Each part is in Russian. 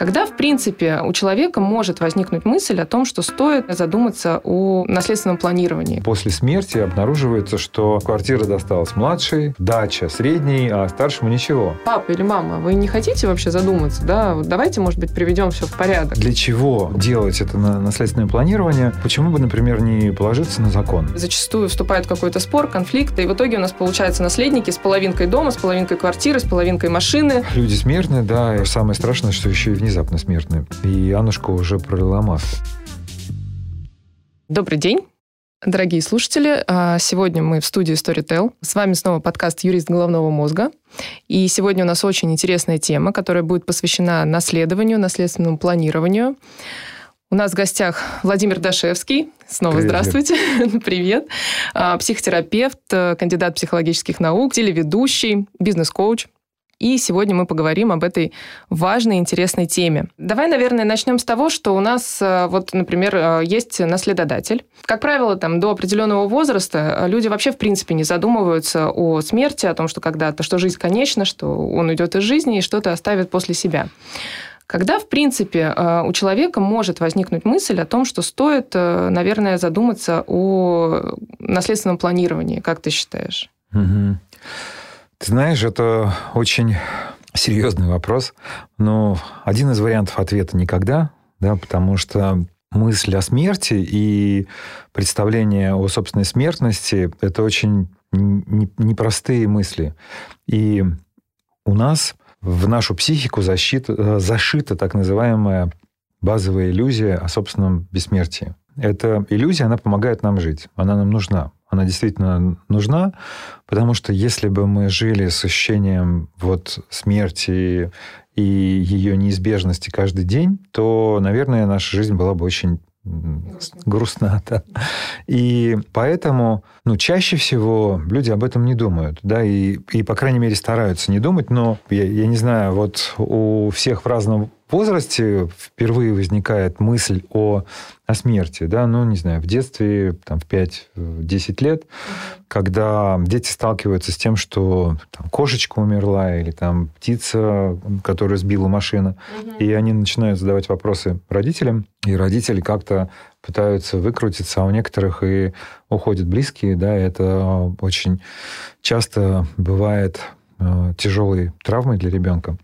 Когда, в принципе, у человека может возникнуть мысль о том, что стоит задуматься о наследственном планировании? После смерти обнаруживается, что квартира досталась младшей, дача средней, а старшему ничего. Папа или мама, вы не хотите вообще задуматься, да? Давайте, может быть, приведем все в порядок. Для чего делать это наследственное планирование? Почему бы, например, не положиться на закон? Зачастую вступает какой-то спор, конфликт, и в итоге у нас получаются наследники с половинкой дома, с половинкой квартиры, с половинкой машины. Люди смертные, да, и самое страшное, что еще и внезапно внезапно смертны. И Аннушка уже пролила масло. Добрый день. Дорогие слушатели, а, сегодня мы в студии Storytel. С вами снова подкаст «Юрист головного мозга». И сегодня у нас очень интересная тема, которая будет посвящена наследованию, наследственному планированию. У нас в гостях Владимир Дашевский. Снова Привет. здравствуйте. Привет. А, психотерапевт, кандидат психологических наук, телеведущий, бизнес-коуч. И сегодня мы поговорим об этой важной, интересной теме. Давай, наверное, начнем с того, что у нас, э, вот, например, э, есть наследодатель. Как правило, там, до определенного возраста э, люди вообще, в принципе, не задумываются о смерти, о том, что когда-то, что жизнь конечна, что он уйдет из жизни и что-то оставит после себя. Когда, в принципе, у человека может возникнуть мысль о том, что стоит, наверное, задуматься о наследственном планировании, как ты считаешь? Угу. Ты знаешь, это очень серьезный вопрос. Но один из вариантов ответа никогда, да, потому что мысль о смерти и представление о собственной смертности – это очень непростые мысли. И у нас в нашу психику защита, зашита так называемая базовая иллюзия о собственном бессмертии. Эта иллюзия, она помогает нам жить, она нам нужна она действительно нужна, потому что если бы мы жили с ощущением вот смерти и ее неизбежности каждый день, то, наверное, наша жизнь была бы очень грустна, да. И поэтому, ну, чаще всего люди об этом не думают, да, и, и по крайней мере, стараются не думать, но я, я не знаю, вот у всех в разном возрасте впервые возникает мысль о, о смерти, да, ну, не знаю, в детстве, там, в 5-10 лет, когда дети сталкиваются с тем, что там, кошечка умерла или там птица, которую сбила машина, и они начинают задавать вопросы родителям, и родители как-то пытаются выкрутиться, а у некоторых и уходят близкие, да, это очень часто бывает э, тяжелой травмой для ребенка.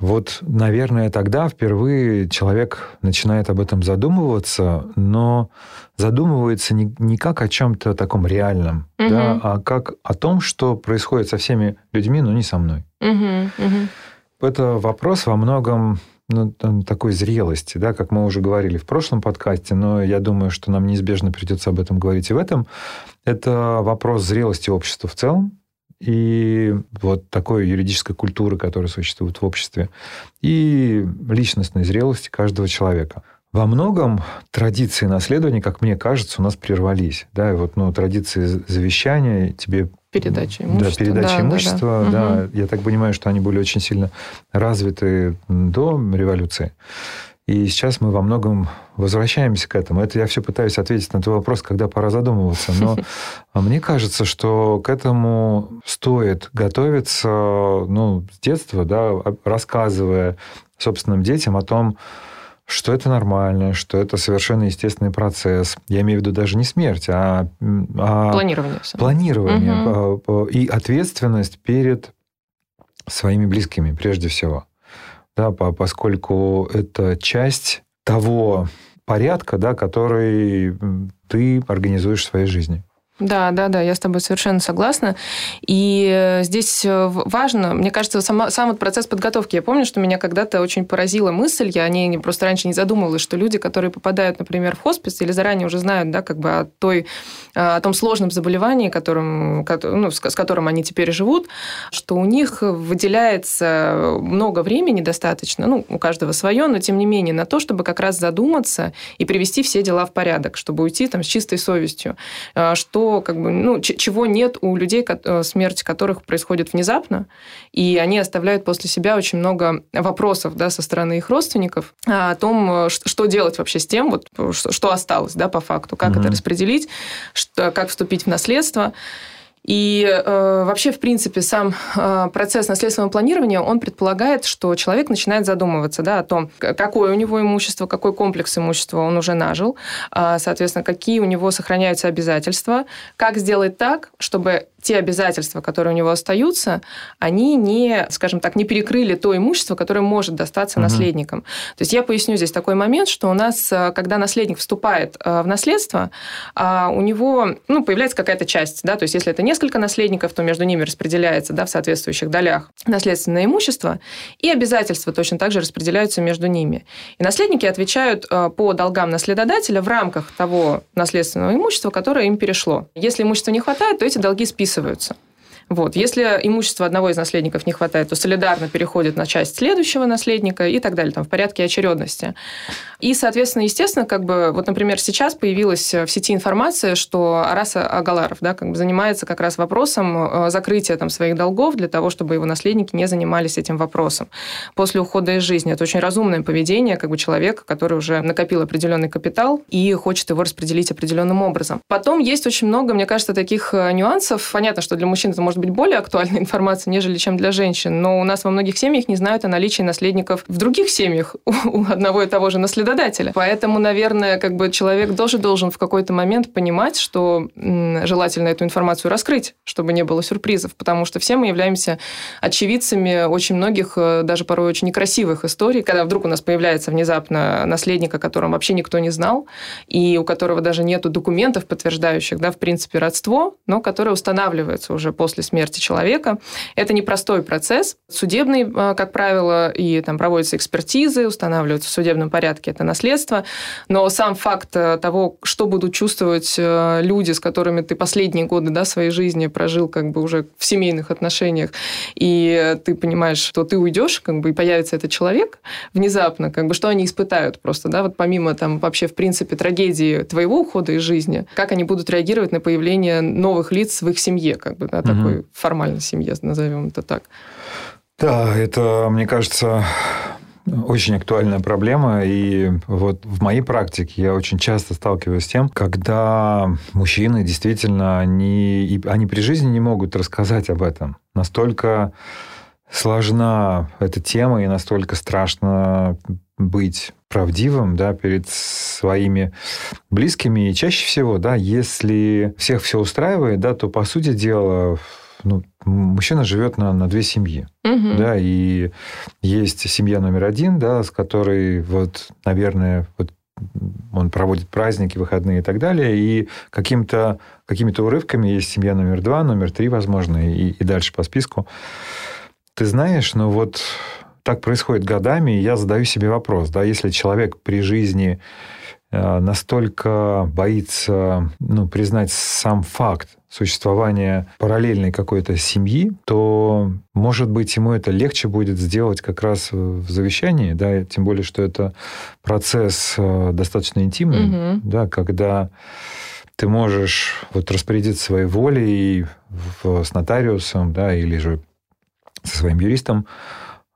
Вот, наверное, тогда впервые человек начинает об этом задумываться, но задумывается не, не как о чем-то таком реальном, угу. да, а как о том, что происходит со всеми людьми, но не со мной. Угу, угу. Это вопрос во многом ну, такой зрелости, да, как мы уже говорили в прошлом подкасте, но я думаю, что нам неизбежно придется об этом говорить и в этом. Это вопрос зрелости общества в целом, и вот такой юридической культуры, которая существует в обществе, и личностной зрелости каждого человека. Во многом традиции наследования, как мне кажется, у нас прервались. Да, и вот, ну, традиции завещания тебе... Передача имущества. Да, передача да, имущества, да, да. да. Я так понимаю, что они были очень сильно развиты до революции. И сейчас мы во многом возвращаемся к этому. Это я все пытаюсь ответить на твой вопрос, когда пора задумываться. Но мне кажется, что к этому стоит готовиться ну, с детства, да, рассказывая собственным детям о том, что это нормально, что это совершенно естественный процесс. Я имею в виду даже не смерть, а, а планирование. Планирование угу. и ответственность перед своими близкими прежде всего да, поскольку это часть того порядка, да, который ты организуешь в своей жизни. Да, да, да, я с тобой совершенно согласна. И э, здесь э, важно, мне кажется, сама, сам вот процесс подготовки. Я помню, что меня когда-то очень поразила мысль, я о ней просто раньше не задумывалась, что люди, которые попадают, например, в хоспис или заранее уже знают, да, как бы о, той, о том сложном заболевании, которым, ну, с которым они теперь живут, что у них выделяется много времени достаточно, ну, у каждого свое, но тем не менее, на то, чтобы как раз задуматься и привести все дела в порядок, чтобы уйти там с чистой совестью, э, что как бы, ну, чего нет у людей, э, смерть которых происходит внезапно, и они оставляют после себя очень много вопросов да, со стороны их родственников о том, э, что делать вообще с тем, вот, что осталось да, по факту, как mm-hmm. это распределить, что, как вступить в наследство. И э, вообще, в принципе, сам э, процесс наследственного планирования, он предполагает, что человек начинает задумываться да, о том, какое у него имущество, какой комплекс имущества он уже нажил, э, соответственно, какие у него сохраняются обязательства, как сделать так, чтобы те обязательства, которые у него остаются, они не, скажем так, не перекрыли то имущество, которое может достаться угу. наследникам. То есть я поясню здесь такой момент, что у нас, э, когда наследник вступает э, в наследство, а, у него ну, появляется какая-то часть, да, то есть если это несколько наследников, то между ними распределяется да, в соответствующих долях наследственное имущество, и обязательства точно так же распределяются между ними. И наследники отвечают э, по долгам наследодателя в рамках того наследственного имущества, которое им перешло. Если имущества не хватает, то эти долги списываются списываются. Вот. Если имущества одного из наследников не хватает, то солидарно переходит на часть следующего наследника и так далее, там, в порядке очередности. И, соответственно, естественно, как бы, вот, например, сейчас появилась в сети информация, что Араса Агаларов да, как бы занимается как раз вопросом э, закрытия там, своих долгов для того, чтобы его наследники не занимались этим вопросом после ухода из жизни. Это очень разумное поведение как бы, человека, который уже накопил определенный капитал и хочет его распределить определенным образом. Потом есть очень много, мне кажется, таких э, нюансов. Понятно, что для мужчин это может быть более актуальная информация, нежели чем для женщин, но у нас во многих семьях не знают о наличии наследников в других семьях у одного и того же наследодателя. Поэтому, наверное, как бы человек тоже должен в какой-то момент понимать, что желательно эту информацию раскрыть, чтобы не было сюрпризов, потому что все мы являемся очевидцами очень многих, э, даже порой очень некрасивых историй, когда вдруг у нас появляется внезапно наследник, о котором вообще никто не знал, и у которого даже нет документов, подтверждающих, да, в принципе, родство, но которое устанавливается уже после смерти человека. Это непростой процесс. Судебный, э, как правило, и там проводятся экспертизы, устанавливаются в судебном порядке это наследство. Но сам факт э, того, что будут чувствовать э, люди, с которыми ты последние годы да, своей жизни прожил как бы уже в семейных отношениях, и ты понимаешь, что ты уйдешь, как бы, и появится этот человек внезапно, как бы, что они испытают просто, да, вот помимо там вообще, в принципе, трагедии твоего ухода из жизни, как они будут реагировать на появление новых лиц в их семье, как бы, да, угу. такой формальной семье, назовем это так. Да, это, мне кажется, очень актуальная проблема, и вот в моей практике я очень часто сталкиваюсь с тем, когда мужчины действительно, они, они при жизни не могут рассказать об этом. Настолько сложна эта тема, и настолько страшно быть правдивым да, перед своими близкими. И чаще всего, да, если всех все устраивает, да, то, по сути дела, ну, мужчина живет на, на две семьи. Угу. Да, и есть семья номер один, да, с которой, вот, наверное, вот он проводит праздники, выходные и так далее, и каким-то, какими-то урывками есть семья номер два, номер три, возможно, и, и дальше по списку. Ты знаешь, ну вот так происходит годами, и я задаю себе вопрос, да, если человек при жизни настолько боится ну, признать сам факт существования параллельной какой-то семьи, то, может быть, ему это легче будет сделать как раз в завещании, да, тем более, что это процесс э, достаточно интимный, угу. да, когда ты можешь вот распорядиться своей волей в, с нотариусом, да, или же со своим юристом,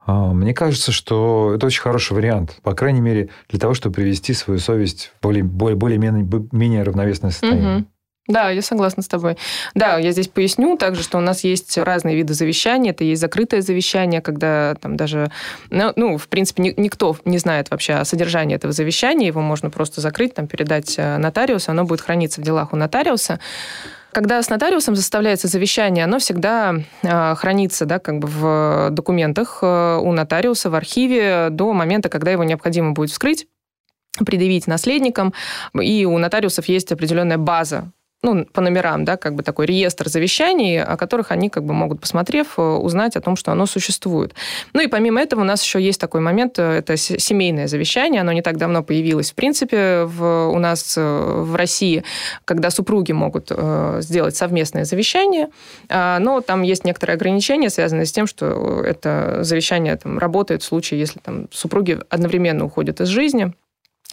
мне кажется, что это очень хороший вариант, по крайней мере, для того, чтобы привести свою совесть в более, более, более менее равновесное состояние. Угу. Да, я согласна с тобой. Да, я здесь поясню также, что у нас есть разные виды завещания. Это есть закрытое завещание, когда там даже, ну, ну в принципе, ни, никто не знает вообще о содержании этого завещания. Его можно просто закрыть, там, передать э, нотариусу, оно будет храниться в делах у нотариуса. Когда с нотариусом составляется завещание, оно всегда э, хранится да, как бы в документах э, у нотариуса в архиве до момента, когда его необходимо будет вскрыть предъявить наследникам. И у нотариусов есть определенная база ну, по номерам, да, как бы такой реестр завещаний, о которых они как бы могут, посмотрев, э, узнать о том, что оно существует. Ну и помимо этого у нас еще есть такой момент, э, это семейное завещание, оно не так давно появилось, в принципе, в, у нас э, в России, когда супруги могут сделать совместное завещание, а, но там есть некоторые ограничения, связанные с тем, что это завещание там, работает в случае, если там, супруги одновременно уходят из жизни,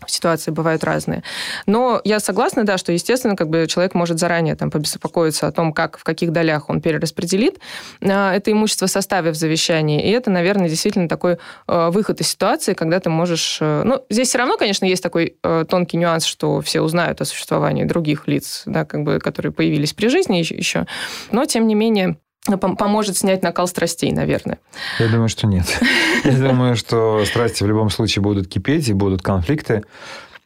ситуации бывают разные. Но я согласна, да, что, естественно, как бы человек может заранее там побеспокоиться о том, как, в каких долях он перераспределит а, это имущество, составив завещание. И это, наверное, действительно такой э, выход из ситуации, когда ты можешь... Э, ну, здесь все равно, конечно, есть такой э, тонкий нюанс, что все узнают о существовании других лиц, да, как бы, которые появились при жизни еще. Но, тем не менее, поможет снять накал страстей, наверное. Я думаю, что нет. Я думаю, что страсти в любом случае будут кипеть и будут конфликты,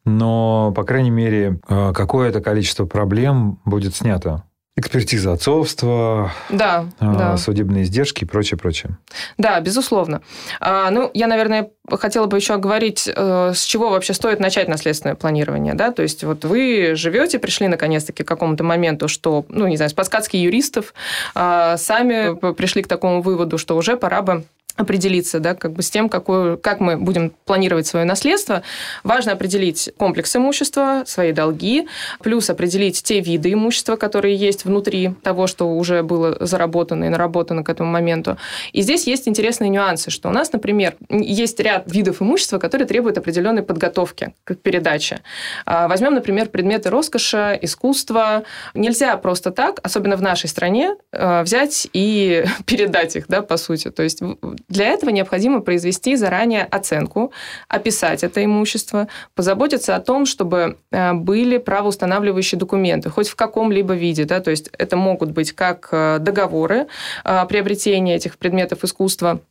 но, по крайней мере, э, какое-то количество проблем будет снято экспертиза отцовства, да, а, да. судебные издержки и прочее, прочее. Да, безусловно. А, ну, я, наверное, хотела бы еще говорить, э, с чего вообще стоит начать наследственное планирование, да, то есть вот вы живете, пришли наконец-таки к какому-то моменту, что, ну, не знаю, с подсказки юристов, а, сами пришли к такому выводу, что уже пора бы определиться да, как бы с тем, какое, как мы будем планировать свое наследство. Важно определить комплекс имущества, свои долги, плюс определить те виды имущества, которые есть внутри того, что уже было заработано и наработано к этому моменту. И здесь есть интересные нюансы, что у нас, например, есть ряд видов имущества, которые требуют определенной подготовки к передаче. А, возьмем, например, предметы роскоши, искусства. Нельзя просто так, особенно в нашей стране, а, взять и передать их, да, по сути. То есть для этого необходимо произвести заранее оценку, описать это имущество, позаботиться о том, чтобы э, были правоустанавливающие документы, хоть в каком-либо виде. Да? То есть это могут быть как э, договоры э, приобретения этих предметов искусства,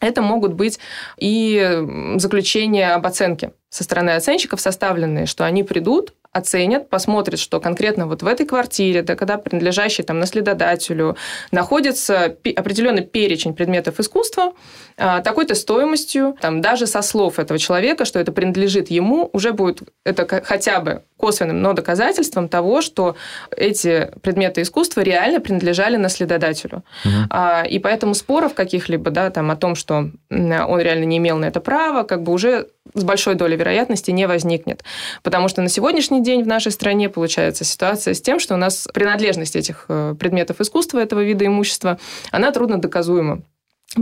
это могут быть и заключения об оценке со стороны оценщиков составленные, что они придут, оценят, посмотрят, что конкретно вот в этой квартире, да, когда принадлежащий там наследодателю, находится определенный перечень предметов искусства, а, такой-то стоимостью, там, даже со слов этого человека, что это принадлежит ему, уже будет это хотя бы косвенным, но доказательством того, что эти предметы искусства реально принадлежали наследодателю. Угу. И поэтому споров каких-либо, да, там, о том, что он реально не имел на это права, как бы уже с большой долей вероятности не возникнет. Потому что на сегодняшний день в нашей стране получается ситуация с тем, что у нас принадлежность этих э, предметов искусства, этого вида имущества, она трудно доказуема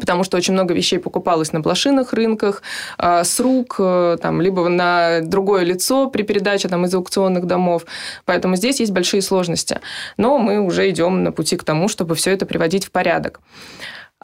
потому что очень много вещей покупалось на блошиных рынках, э, с рук, э, там, либо на другое лицо при передаче там, из аукционных домов. Поэтому здесь есть большие сложности. Но мы уже идем на пути к тому, чтобы все это приводить в порядок.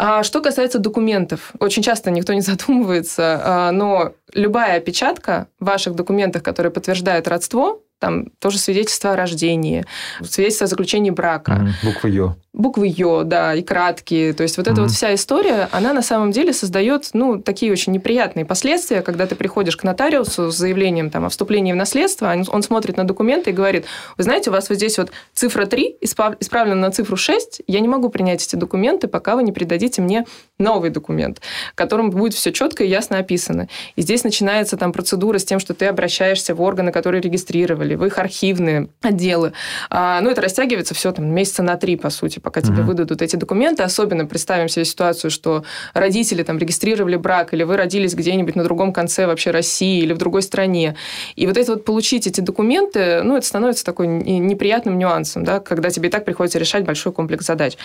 А что касается документов, очень часто никто не задумывается, а, но любая опечатка в ваших документах, которые подтверждают родство, там тоже свидетельство о рождении, свидетельство о заключении брака. Mm, буквы Ё. Буквы Ё, да, и краткие. То есть вот mm. эта вот вся история, она на самом деле создает, ну, такие очень неприятные последствия, когда ты приходишь к нотариусу с заявлением там, о вступлении в наследство, он смотрит на документы и говорит, вы знаете, у вас вот здесь вот цифра 3 исправлена на цифру 6, я не могу принять эти документы, пока вы не придадите мне новый документ, в котором будет все четко и ясно описано. И здесь начинается там процедура с тем, что ты обращаешься в органы, которые регистрировали или в их архивные отделы. А, ну, это растягивается все там месяца на три, по сути, пока тебе выдадут эти документы. Особенно представим себе ситуацию, что родители там регистрировали брак, или вы родились где-нибудь на другом конце вообще России или в другой стране. И вот это вот получить эти документы, ну, это становится такой неприятным нюансом, да, когда тебе и так приходится решать большой комплекс задач.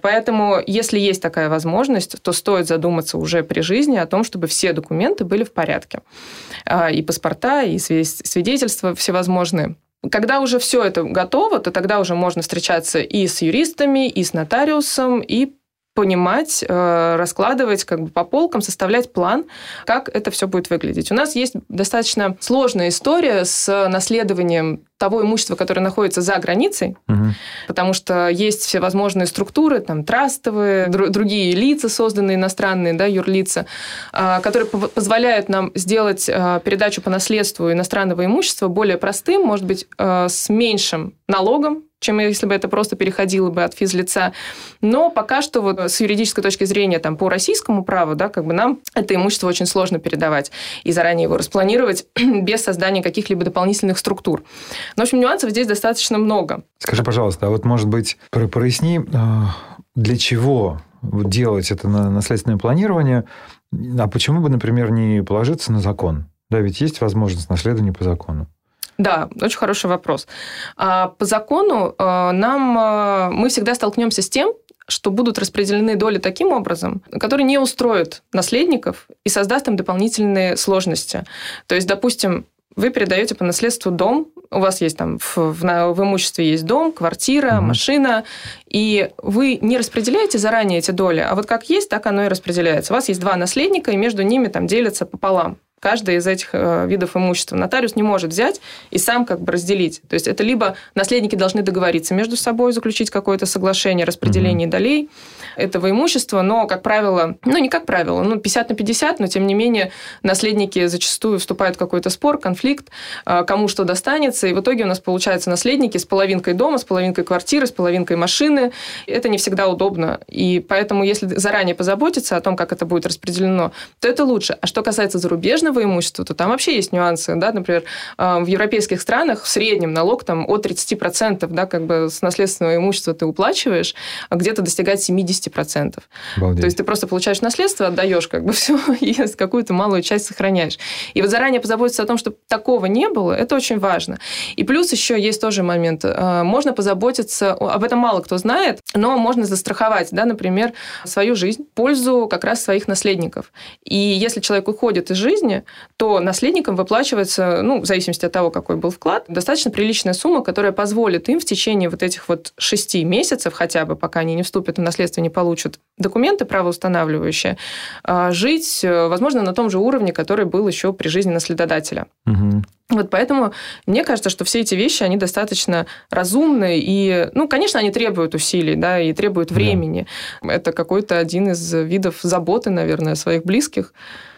Поэтому, если есть такая возможность, то стоит задуматься уже при жизни о том, чтобы все документы были в порядке. А, и паспорта, и свидетельства всевозможные. Когда уже все это готово, то тогда уже можно встречаться и с юристами, и с нотариусом, и понимать, э, раскладывать как бы по полкам, составлять план, как это все будет выглядеть. У нас есть достаточно сложная история с наследованием того имущества, которое находится за границей, угу. потому что есть всевозможные структуры, там трастовые, др- другие лица, созданные иностранные, да, юрлица, э, которые позволяют нам сделать э, передачу по наследству иностранного имущества более простым, может быть, с меньшим налогом, чем если бы это просто переходило бы от физлица. Но пока что вот с юридической точки зрения там, по российскому праву, да, как бы нам это имущество очень сложно передавать и заранее его распланировать без создания каких-либо дополнительных структур. Но, в общем, нюансов здесь достаточно много. Скажи, пожалуйста, а вот, может быть, проясни, а, для чего делать это наследственное планирование, а почему бы, например, не положиться на закон? Да, ведь есть возможность наследования по закону. Да, очень хороший вопрос. А, по закону а, нам а, мы всегда столкнемся с тем, что будут распределены доли таким образом, который не устроит наследников и создаст им дополнительные сложности. То есть, допустим, вы передаете по наследству дом, у вас есть там в, в, в имуществе есть дом, квартира, угу. машина, и вы не распределяете заранее эти доли, а вот как есть, так оно и распределяется. У вас есть два наследника, и между ними там делятся пополам каждый из этих э, видов имущества. Нотариус не может взять и сам как бы разделить. То есть это либо наследники должны договориться между собой, заключить какое-то соглашение о распределении mm-hmm. долей этого имущества, но, как правило, ну, не как правило, ну, 50 на 50, но, тем не менее, наследники зачастую вступают в какой-то спор, конфликт, э, кому что достанется, и в итоге у нас получаются наследники с половинкой дома, с половинкой квартиры, с половинкой машины. Это не всегда удобно, и поэтому, если заранее позаботиться о том, как это будет распределено, то это лучше. А что касается зарубежного имущества, то там вообще есть нюансы. Да? Например, а, в европейских странах в среднем налог там, от 30% да, как бы с наследственного имущества ты уплачиваешь, а где-то достигает 70%. Обалдеть. То есть ты просто получаешь наследство, отдаешь как бы все, и какую-то малую часть сохраняешь. И вот заранее позаботиться о том, чтобы такого не было, это очень важно. И плюс еще есть тоже момент. А, можно позаботиться, об этом мало кто знает, но можно застраховать, да, например, свою жизнь в пользу как раз своих наследников. И если человек уходит из жизни, то наследникам выплачивается, ну, в зависимости от того, какой был вклад, достаточно приличная сумма, которая позволит им в течение вот этих вот шести месяцев хотя бы, пока они не вступят в наследство, не получат документы правоустанавливающие, а, жить, э, возможно, на том же уровне, который был еще при жизни наследодателя. Угу. Вот поэтому мне кажется, что все эти вещи, они достаточно разумные. И, ну, конечно, они требуют усилий, да, и требуют времени. Да. Это какой-то один из видов заботы, наверное, своих близких.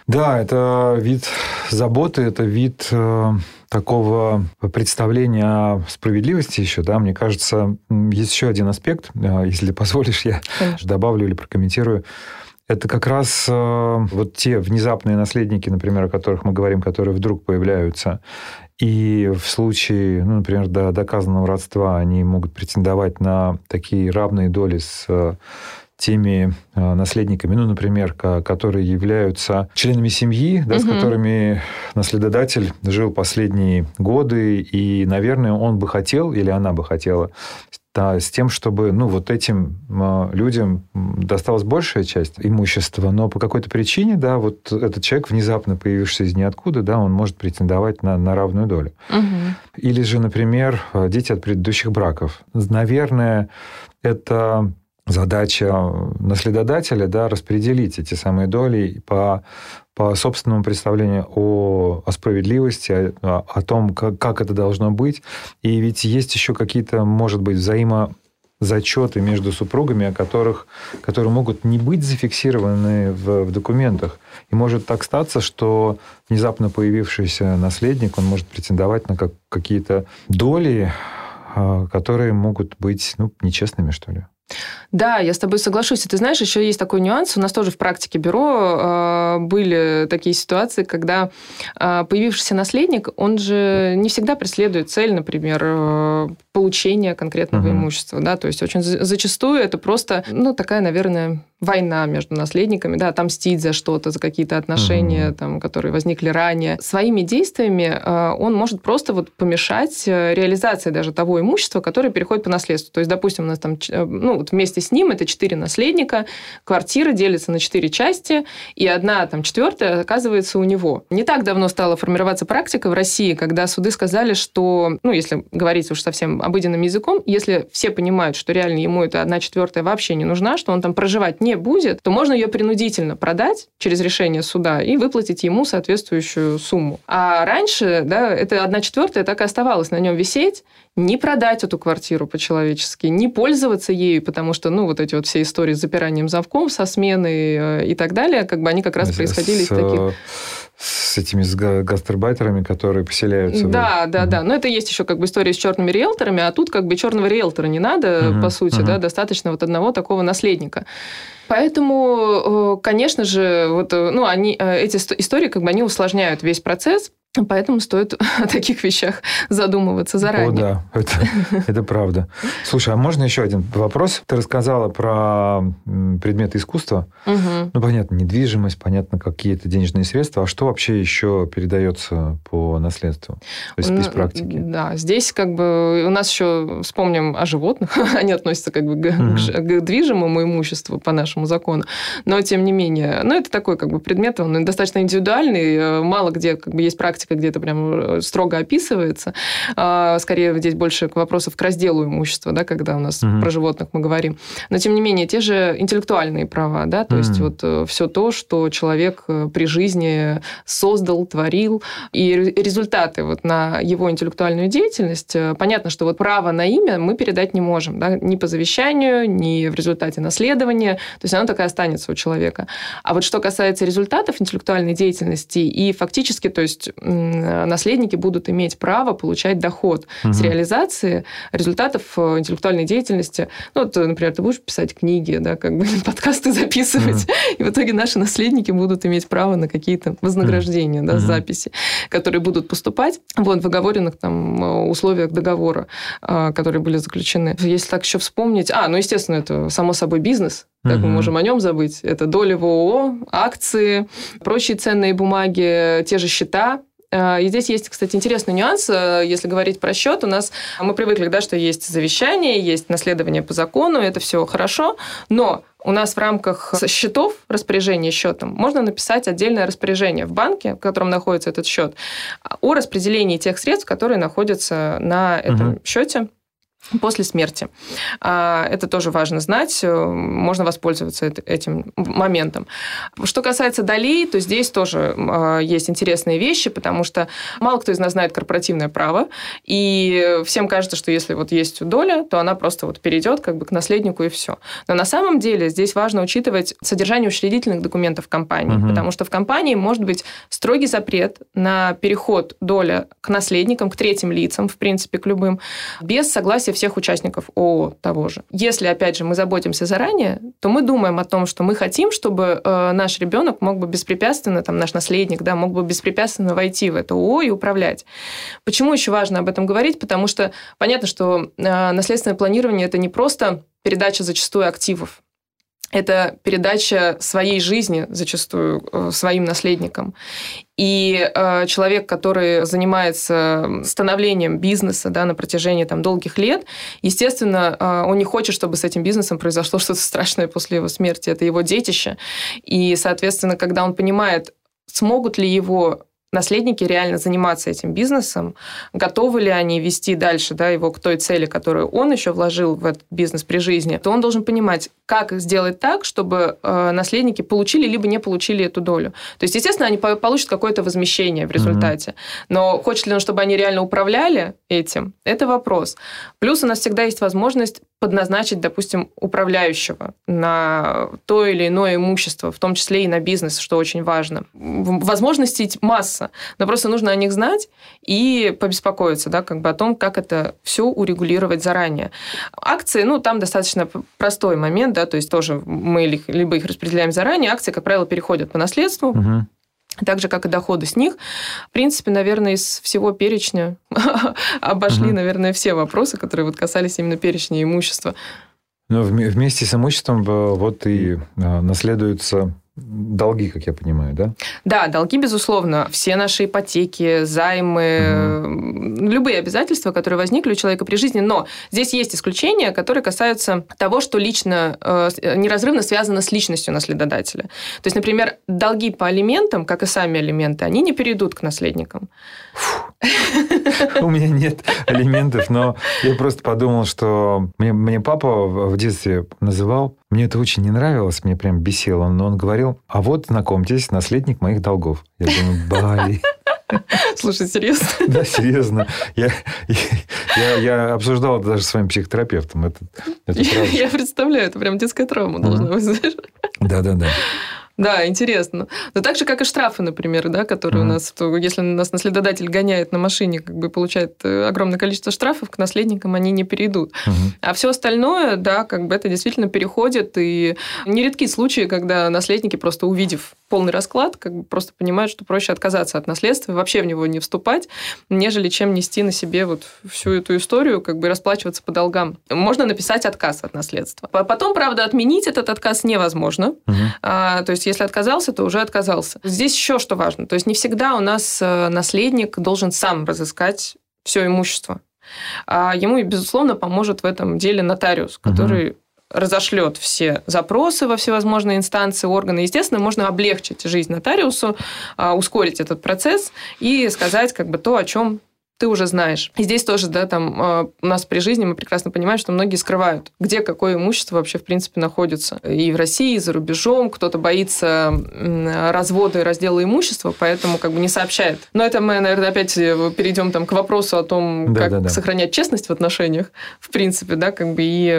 Да, это вид заботы, это вид э, такого представления о справедливости еще, да, мне кажется, есть еще один аспект, э, если позволишь, я Конечно. добавлю или прокомментирую. Это как раз э, вот те внезапные наследники, например, о которых мы говорим, которые вдруг появляются, и в случае, ну, например, до доказанного родства они могут претендовать на такие равные доли с теми э, наследниками, ну, например, которые являются членами семьи, да, угу. с которыми наследодатель жил последние годы, и, наверное, он бы хотел или она бы хотела да, с тем, чтобы ну, вот этим э, людям досталась большая часть имущества, но по какой-то причине, да, вот этот человек, внезапно появившийся из ниоткуда, да, он может претендовать на, на равную долю. Угу. Или же, например, дети от предыдущих браков. Наверное, это задача наследодателя да, распределить эти самые доли по, по собственному представлению о, о справедливости, о, о том, как, как это должно быть. И ведь есть еще какие-то, может быть, взаимо зачеты между супругами, о которых, которые могут не быть зафиксированы в, в документах. И может так статься, что внезапно появившийся наследник, он может претендовать на как, какие-то доли, а, которые могут быть ну, нечестными, что ли. Да, я с тобой соглашусь. И ты знаешь, еще есть такой нюанс. У нас тоже в практике бюро э, были такие ситуации, когда э, появившийся наследник, он же не всегда преследует цель, например, э, получения конкретного угу. имущества. Да? То есть очень зачастую это просто, ну, такая, наверное, война между наследниками, да, отомстить за что-то, за какие-то отношения, угу. там, которые возникли ранее. Своими действиями э, он может просто вот помешать э, реализации даже того имущества, которое переходит по наследству. То есть, допустим, у нас там, э, ну, вот вместе с ним это четыре наследника, квартира делится на четыре части, и одна там четвертая оказывается у него. Не так давно стала формироваться практика в России, когда суды сказали, что, ну, если говорить уж совсем обыденным языком, если все понимают, что реально ему эта одна четвертая вообще не нужна, что он там проживать не будет, то можно ее принудительно продать через решение суда и выплатить ему соответствующую сумму. А раньше, да, эта одна четвертая так и оставалась на нем висеть, не продать эту квартиру по-человечески, не пользоваться ею, потому что, ну, вот эти вот все истории с запиранием замком, со сменой э, и так далее, как бы они как раз происходили с, из таких э, с этими с гастарбайтерами, которые поселяются. Да, в... да, угу. да. Но это есть еще как бы история с черными риэлторами, а тут как бы черного риэлтора не надо, угу, по сути, угу. да, достаточно вот одного такого наследника. Поэтому, конечно же, вот, ну, они, эти истории как бы они усложняют весь процесс, Поэтому стоит о таких вещах задумываться заранее. О, да, это, это правда. Слушай, а можно еще один вопрос? Ты рассказала про предметы искусства. Угу. Ну, понятно, недвижимость, понятно, какие-то денежные средства. А что вообще еще передается по наследству? То есть из практики. Да, здесь как бы у нас еще вспомним о животных. Они относятся как бы угу. к, к движимому имуществу по нашему закону. Но тем не менее, ну, это такой как бы предмет, он достаточно индивидуальный. Мало где как бы есть практика практика, где это прям строго описывается. А, скорее, здесь больше к вопросов к разделу имущества, да, когда у нас угу. про животных мы говорим. Но, тем не менее, те же интеллектуальные права, да, то угу. есть вот э, все то, что человек э, при жизни создал, творил, и результаты вот на его интеллектуальную деятельность, э, понятно, что вот право на имя мы передать не можем, да, ни по завещанию, ни в результате наследования, то есть оно так и останется у человека. А вот что касается результатов интеллектуальной деятельности, и фактически, то есть наследники будут иметь право получать доход угу. с реализации результатов э, интеллектуальной деятельности. Ну, вот, например, ты будешь писать книги, да, как бы подкасты записывать, угу. и в итоге наши наследники будут иметь право на какие-то вознаграждения, угу. да, записи, которые будут поступать вот, в оговоренных там э, условиях договора, э, которые были заключены. Если так еще вспомнить... А, ну, естественно, это само собой бизнес, как угу. мы можем о нем забыть? Это доли в ООО, акции, прочие ценные бумаги, те же счета, а, и здесь есть, кстати, интересный нюанс. Э, если говорить про счет, у нас мы привыкли, да, что есть завещание, есть наследование по закону, это все хорошо, но у нас в рамках счетов распоряжения счетом можно написать отдельное распоряжение в банке, в котором находится этот счет, о распределении тех средств, которые находятся на этом угу. счете после смерти. А, это тоже важно знать, можно воспользоваться этим моментом. Что касается долей, то здесь тоже а, есть интересные вещи, потому что мало кто из нас знает корпоративное право, и всем кажется, что если вот есть доля, то она просто вот перейдет как бы к наследнику и все. Но на самом деле здесь важно учитывать содержание учредительных документов компании, угу. потому что в компании может быть строгий запрет на переход доля к наследникам, к третьим лицам, в принципе, к любым, без согласия всех участников ООО того же. Если, опять же, мы заботимся заранее, то мы думаем о том, что мы хотим, чтобы э, наш ребенок мог бы беспрепятственно, там, наш наследник, да, мог бы беспрепятственно войти в это ООО и управлять. Почему еще важно об этом говорить? Потому что понятно, что э, наследственное планирование – это не просто передача зачастую активов, это передача своей жизни зачастую э, своим наследникам. И э, человек, который занимается становлением бизнеса да, на протяжении там, долгих лет, естественно, э, он не хочет, чтобы с этим бизнесом произошло что-то страшное после его смерти. Это его детище. И, соответственно, когда он понимает, смогут ли его наследники реально заниматься этим бизнесом, готовы ли они вести дальше да, его к той цели, которую он еще вложил в этот бизнес при жизни, то он должен понимать, как сделать так, чтобы э, наследники получили либо не получили эту долю. То есть, естественно, они получат какое-то возмещение в результате. Mm-hmm. Но хочет ли он, чтобы они реально управляли этим, это вопрос. Плюс у нас всегда есть возможность подназначить, допустим, управляющего на то или иное имущество, в том числе и на бизнес, что очень важно. Возможностей масса, но просто нужно о них знать и побеспокоиться, да, как бы о том, как это все урегулировать заранее. Акции, ну, там достаточно простой момент, да, то есть тоже мы либо их распределяем заранее, акции, как правило, переходят по наследству, угу так же, как и доходы с них. В принципе, наверное, из всего перечня обошли, угу. наверное, все вопросы, которые вот касались именно перечня имущества. Но вместе с имуществом э, вот и э, наследуются долги, как я понимаю, да? Да, долги, безусловно. Все наши ипотеки, займы, угу. любые обязательства, которые возникли у человека при жизни. Но здесь есть исключения, которые касаются того, что лично, э, неразрывно связано с личностью наследодателя. То есть, например, долги по алиментам, как и сами алименты, они не перейдут к наследникам. У меня нет алиментов, но я просто подумал, что мне папа в детстве называл мне это очень не нравилось, мне прям бесило. Но он говорил, а вот, знакомьтесь, наследник моих долгов. Я думаю, бали. Слушай, серьезно? Да, серьезно. Я, я, я обсуждал это даже с своим психотерапевтом. Это, это я, я представляю, это прям детская травма должна быть. Да, да, да. Интересно. Но так же, как и штрафы, например, да, которые mm-hmm. у нас, то, если нас наследодатель гоняет на машине, как бы получает э, огромное количество штрафов, к наследникам они не перейдут. Mm-hmm. А все остальное, да, как бы это действительно переходит. И нередки случаи, когда наследники, просто увидев полный расклад, как бы просто понимают, что проще отказаться от наследства и вообще в него не вступать, нежели чем нести на себе вот всю эту историю, как бы расплачиваться по долгам. Можно написать отказ от наследства. Потом, правда, отменить этот отказ невозможно. Угу. А, то есть есть, если отказался, то уже отказался. Здесь еще что важно. То есть не всегда у нас э, наследник должен сам разыскать все имущество. А ему, безусловно, поможет в этом деле нотариус, который угу разошлет все запросы во всевозможные инстанции, органы. Естественно, можно облегчить жизнь нотариусу, а, ускорить этот процесс и сказать как бы то, о чем ты уже знаешь. И здесь тоже, да, там э, у нас при жизни мы прекрасно понимаем, что многие скрывают, где какое имущество вообще, в принципе, находится. И в России, и за рубежом. Кто-то боится развода и раздела имущества, поэтому как бы не сообщает. Но это мы, наверное, опять э, перейдем там к вопросу о том, да, как да, да. сохранять честность в отношениях, в принципе, да, как бы и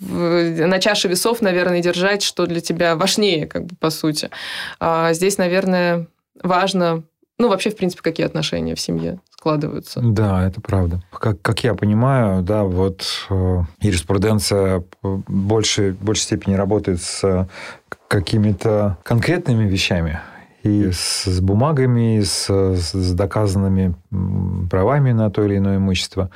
на чаше весов, наверное, держать, что для тебя важнее, как бы, по сути. А здесь, наверное, важно ну, вообще, в принципе, какие отношения в семье складываются. Да, это правда. Как, как я понимаю, да, вот э, юриспруденция в большей, степени работает с какими-то конкретными вещами, и с, с бумагами, и с, с доказанными правами на то или иное имущество.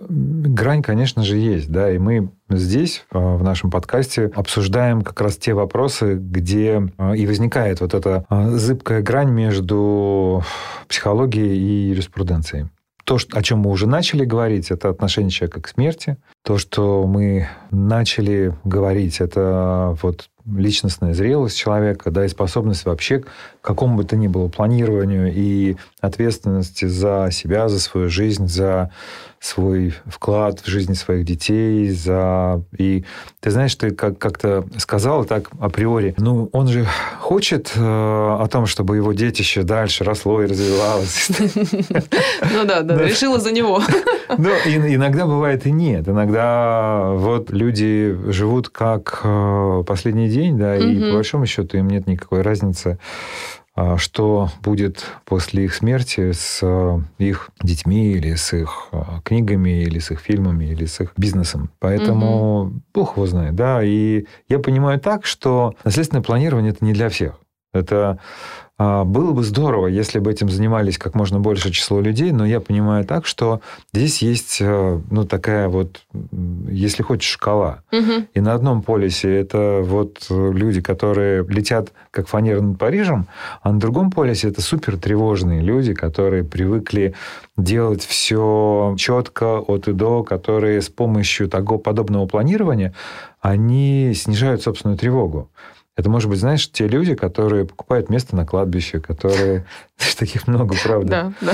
Грань, конечно же, есть, да, и мы здесь, а, в нашем подкасте, обсуждаем как раз те вопросы, где а, и возникает вот эта а, зыбкая грань между психологией и юриспруденцией. То, о чем мы уже начали говорить, это отношение человека к смерти. То, что мы начали говорить, это вот личностная зрелость человека, да, и способность вообще к какому бы то ни было планированию и ответственности за себя, за свою жизнь, за свой вклад в жизнь своих детей, за... И ты знаешь, ты как- как-то сказал так априори, ну, он же хочет э, о том, чтобы его детище дальше росло и развивалось. Ну да, да, решила за него. Ну, иногда бывает и нет. Иногда вот люди живут как э, последний день, да, и по большому счету им нет никакой разницы, что будет после их смерти с э, их детьми или с их э, книгами, или с их фильмами, или с их бизнесом. Поэтому угу. Бог его знает, да. И я понимаю так, что наследственное планирование это не для всех. Это а, было бы здорово, если бы этим занимались как можно большее число людей, но я понимаю так, что здесь есть э, ну, такая вот, если хочешь, шкала. Угу. И на одном полюсе это вот люди, которые летят как фанера над Парижем, а на другом полюсе это супер тревожные люди, которые привыкли делать все четко от и до, которые с помощью того подобного планирования, они снижают собственную тревогу. Это, может быть, знаешь, те люди, которые покупают место на кладбище, которые... Таких много, правда. Да,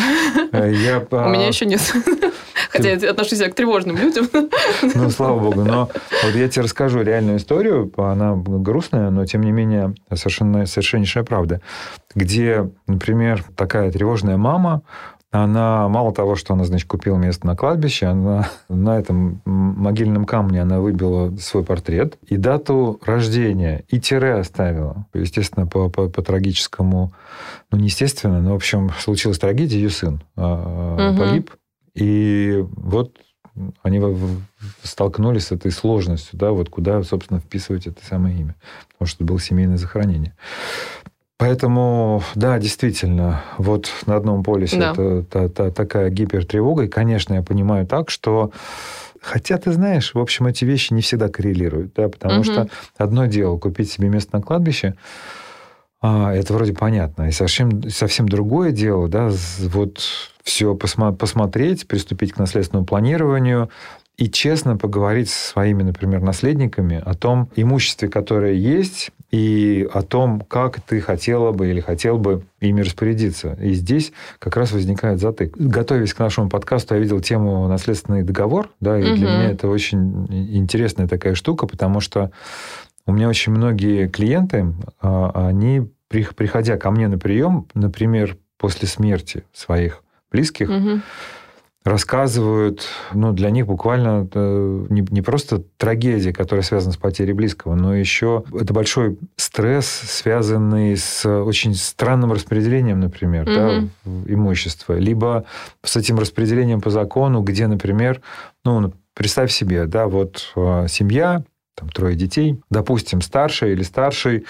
да. Э, я... У меня еще нет. Хотя я отношусь к тревожным людям. Ну, слава богу. Но вот я тебе расскажу реальную историю. Она грустная, но, тем не менее, совершенно, совершеннейшая правда. Где, например, такая тревожная мама она мало того, что она, значит, купила место на кладбище, она на этом могильном камне она выбила свой портрет и дату рождения, и тире оставила. Естественно, по, по, по трагическому, ну, не естественно, но, в общем, случилась трагедия, ее сын угу. погиб. И вот они столкнулись с этой сложностью, да, вот куда, собственно, вписывать это самое имя. Потому что это было семейное захоронение. Поэтому, да, действительно, вот на одном полюсе да. это та, та, такая гипертревога. И, конечно, я понимаю так, что Хотя, ты знаешь, в общем, эти вещи не всегда коррелируют, да, потому угу. что одно дело купить себе место на кладбище, а, это вроде понятно, и совсем, совсем другое дело, да, вот все посма- посмотреть, приступить к наследственному планированию, и честно поговорить со своими, например, наследниками о том имуществе, которое есть, и о том, как ты хотела бы или хотел бы ими распорядиться. И здесь как раз возникает затык. Готовясь к нашему подкасту, я видел тему наследственный договор, да, и угу. для меня это очень интересная такая штука, потому что у меня очень многие клиенты, а, они, приходя ко мне на прием, например, после смерти своих близких, угу рассказывают, ну, для них буквально не, не просто трагедия, которая связана с потерей близкого, но еще это большой стресс, связанный с очень странным распределением, например, угу. да, имущества, либо с этим распределением по закону, где, например, ну, представь себе, да, вот а, семья, там трое детей, допустим, старший или старший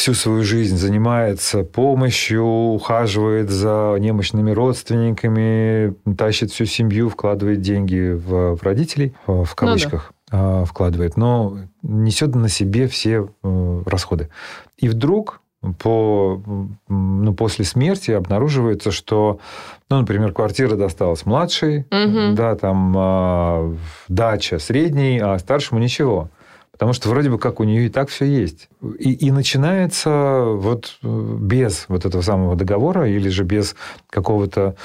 всю свою жизнь занимается помощью, ухаживает за немощными родственниками, тащит всю семью, вкладывает деньги в, в родителей, в кавычках ну, да. вкладывает, но несет на себе все э, расходы. И вдруг по, ну, после смерти обнаруживается, что, ну, например, квартира досталась младшей, угу. да, там э, дача средней, а старшему ничего. Потому что вроде бы как у нее и так все есть. И, и начинается вот без вот этого самого договора или же без какого-то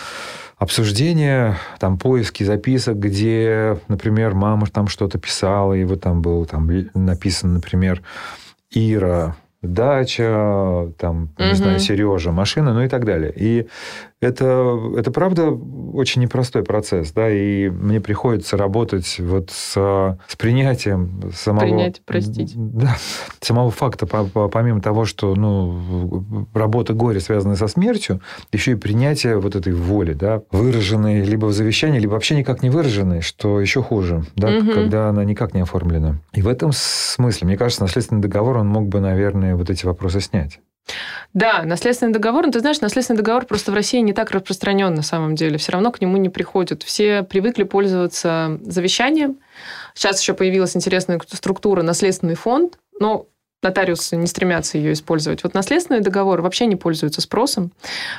обсуждения, там поиски записок, где, например, мама там что-то писала, и вот там был там написано, например, Ира, дача, там, угу. не знаю, Сережа, машина, ну и так далее. И это, это правда очень непростой процесс, да, и мне приходится работать вот с, с принятием самого... Принять, простить. Да, самого факта, помимо того, что, ну, работа горя связана со смертью, еще и принятие вот этой воли, да, выраженной либо в завещании, либо вообще никак не выраженной, что еще хуже, да, угу. когда она никак не оформлена. И в этом смысле, мне кажется, наследственный договор, он мог бы, наверное, вот эти вопросы снять. Да, наследственный договор, ну, ты знаешь, наследственный договор просто в России не так распространен на самом деле. Все равно к нему не приходят. Все привыкли пользоваться завещанием. Сейчас еще появилась интересная структура наследственный фонд. Но нотариусы не стремятся ее использовать. Вот наследственный договор вообще не пользуется спросом.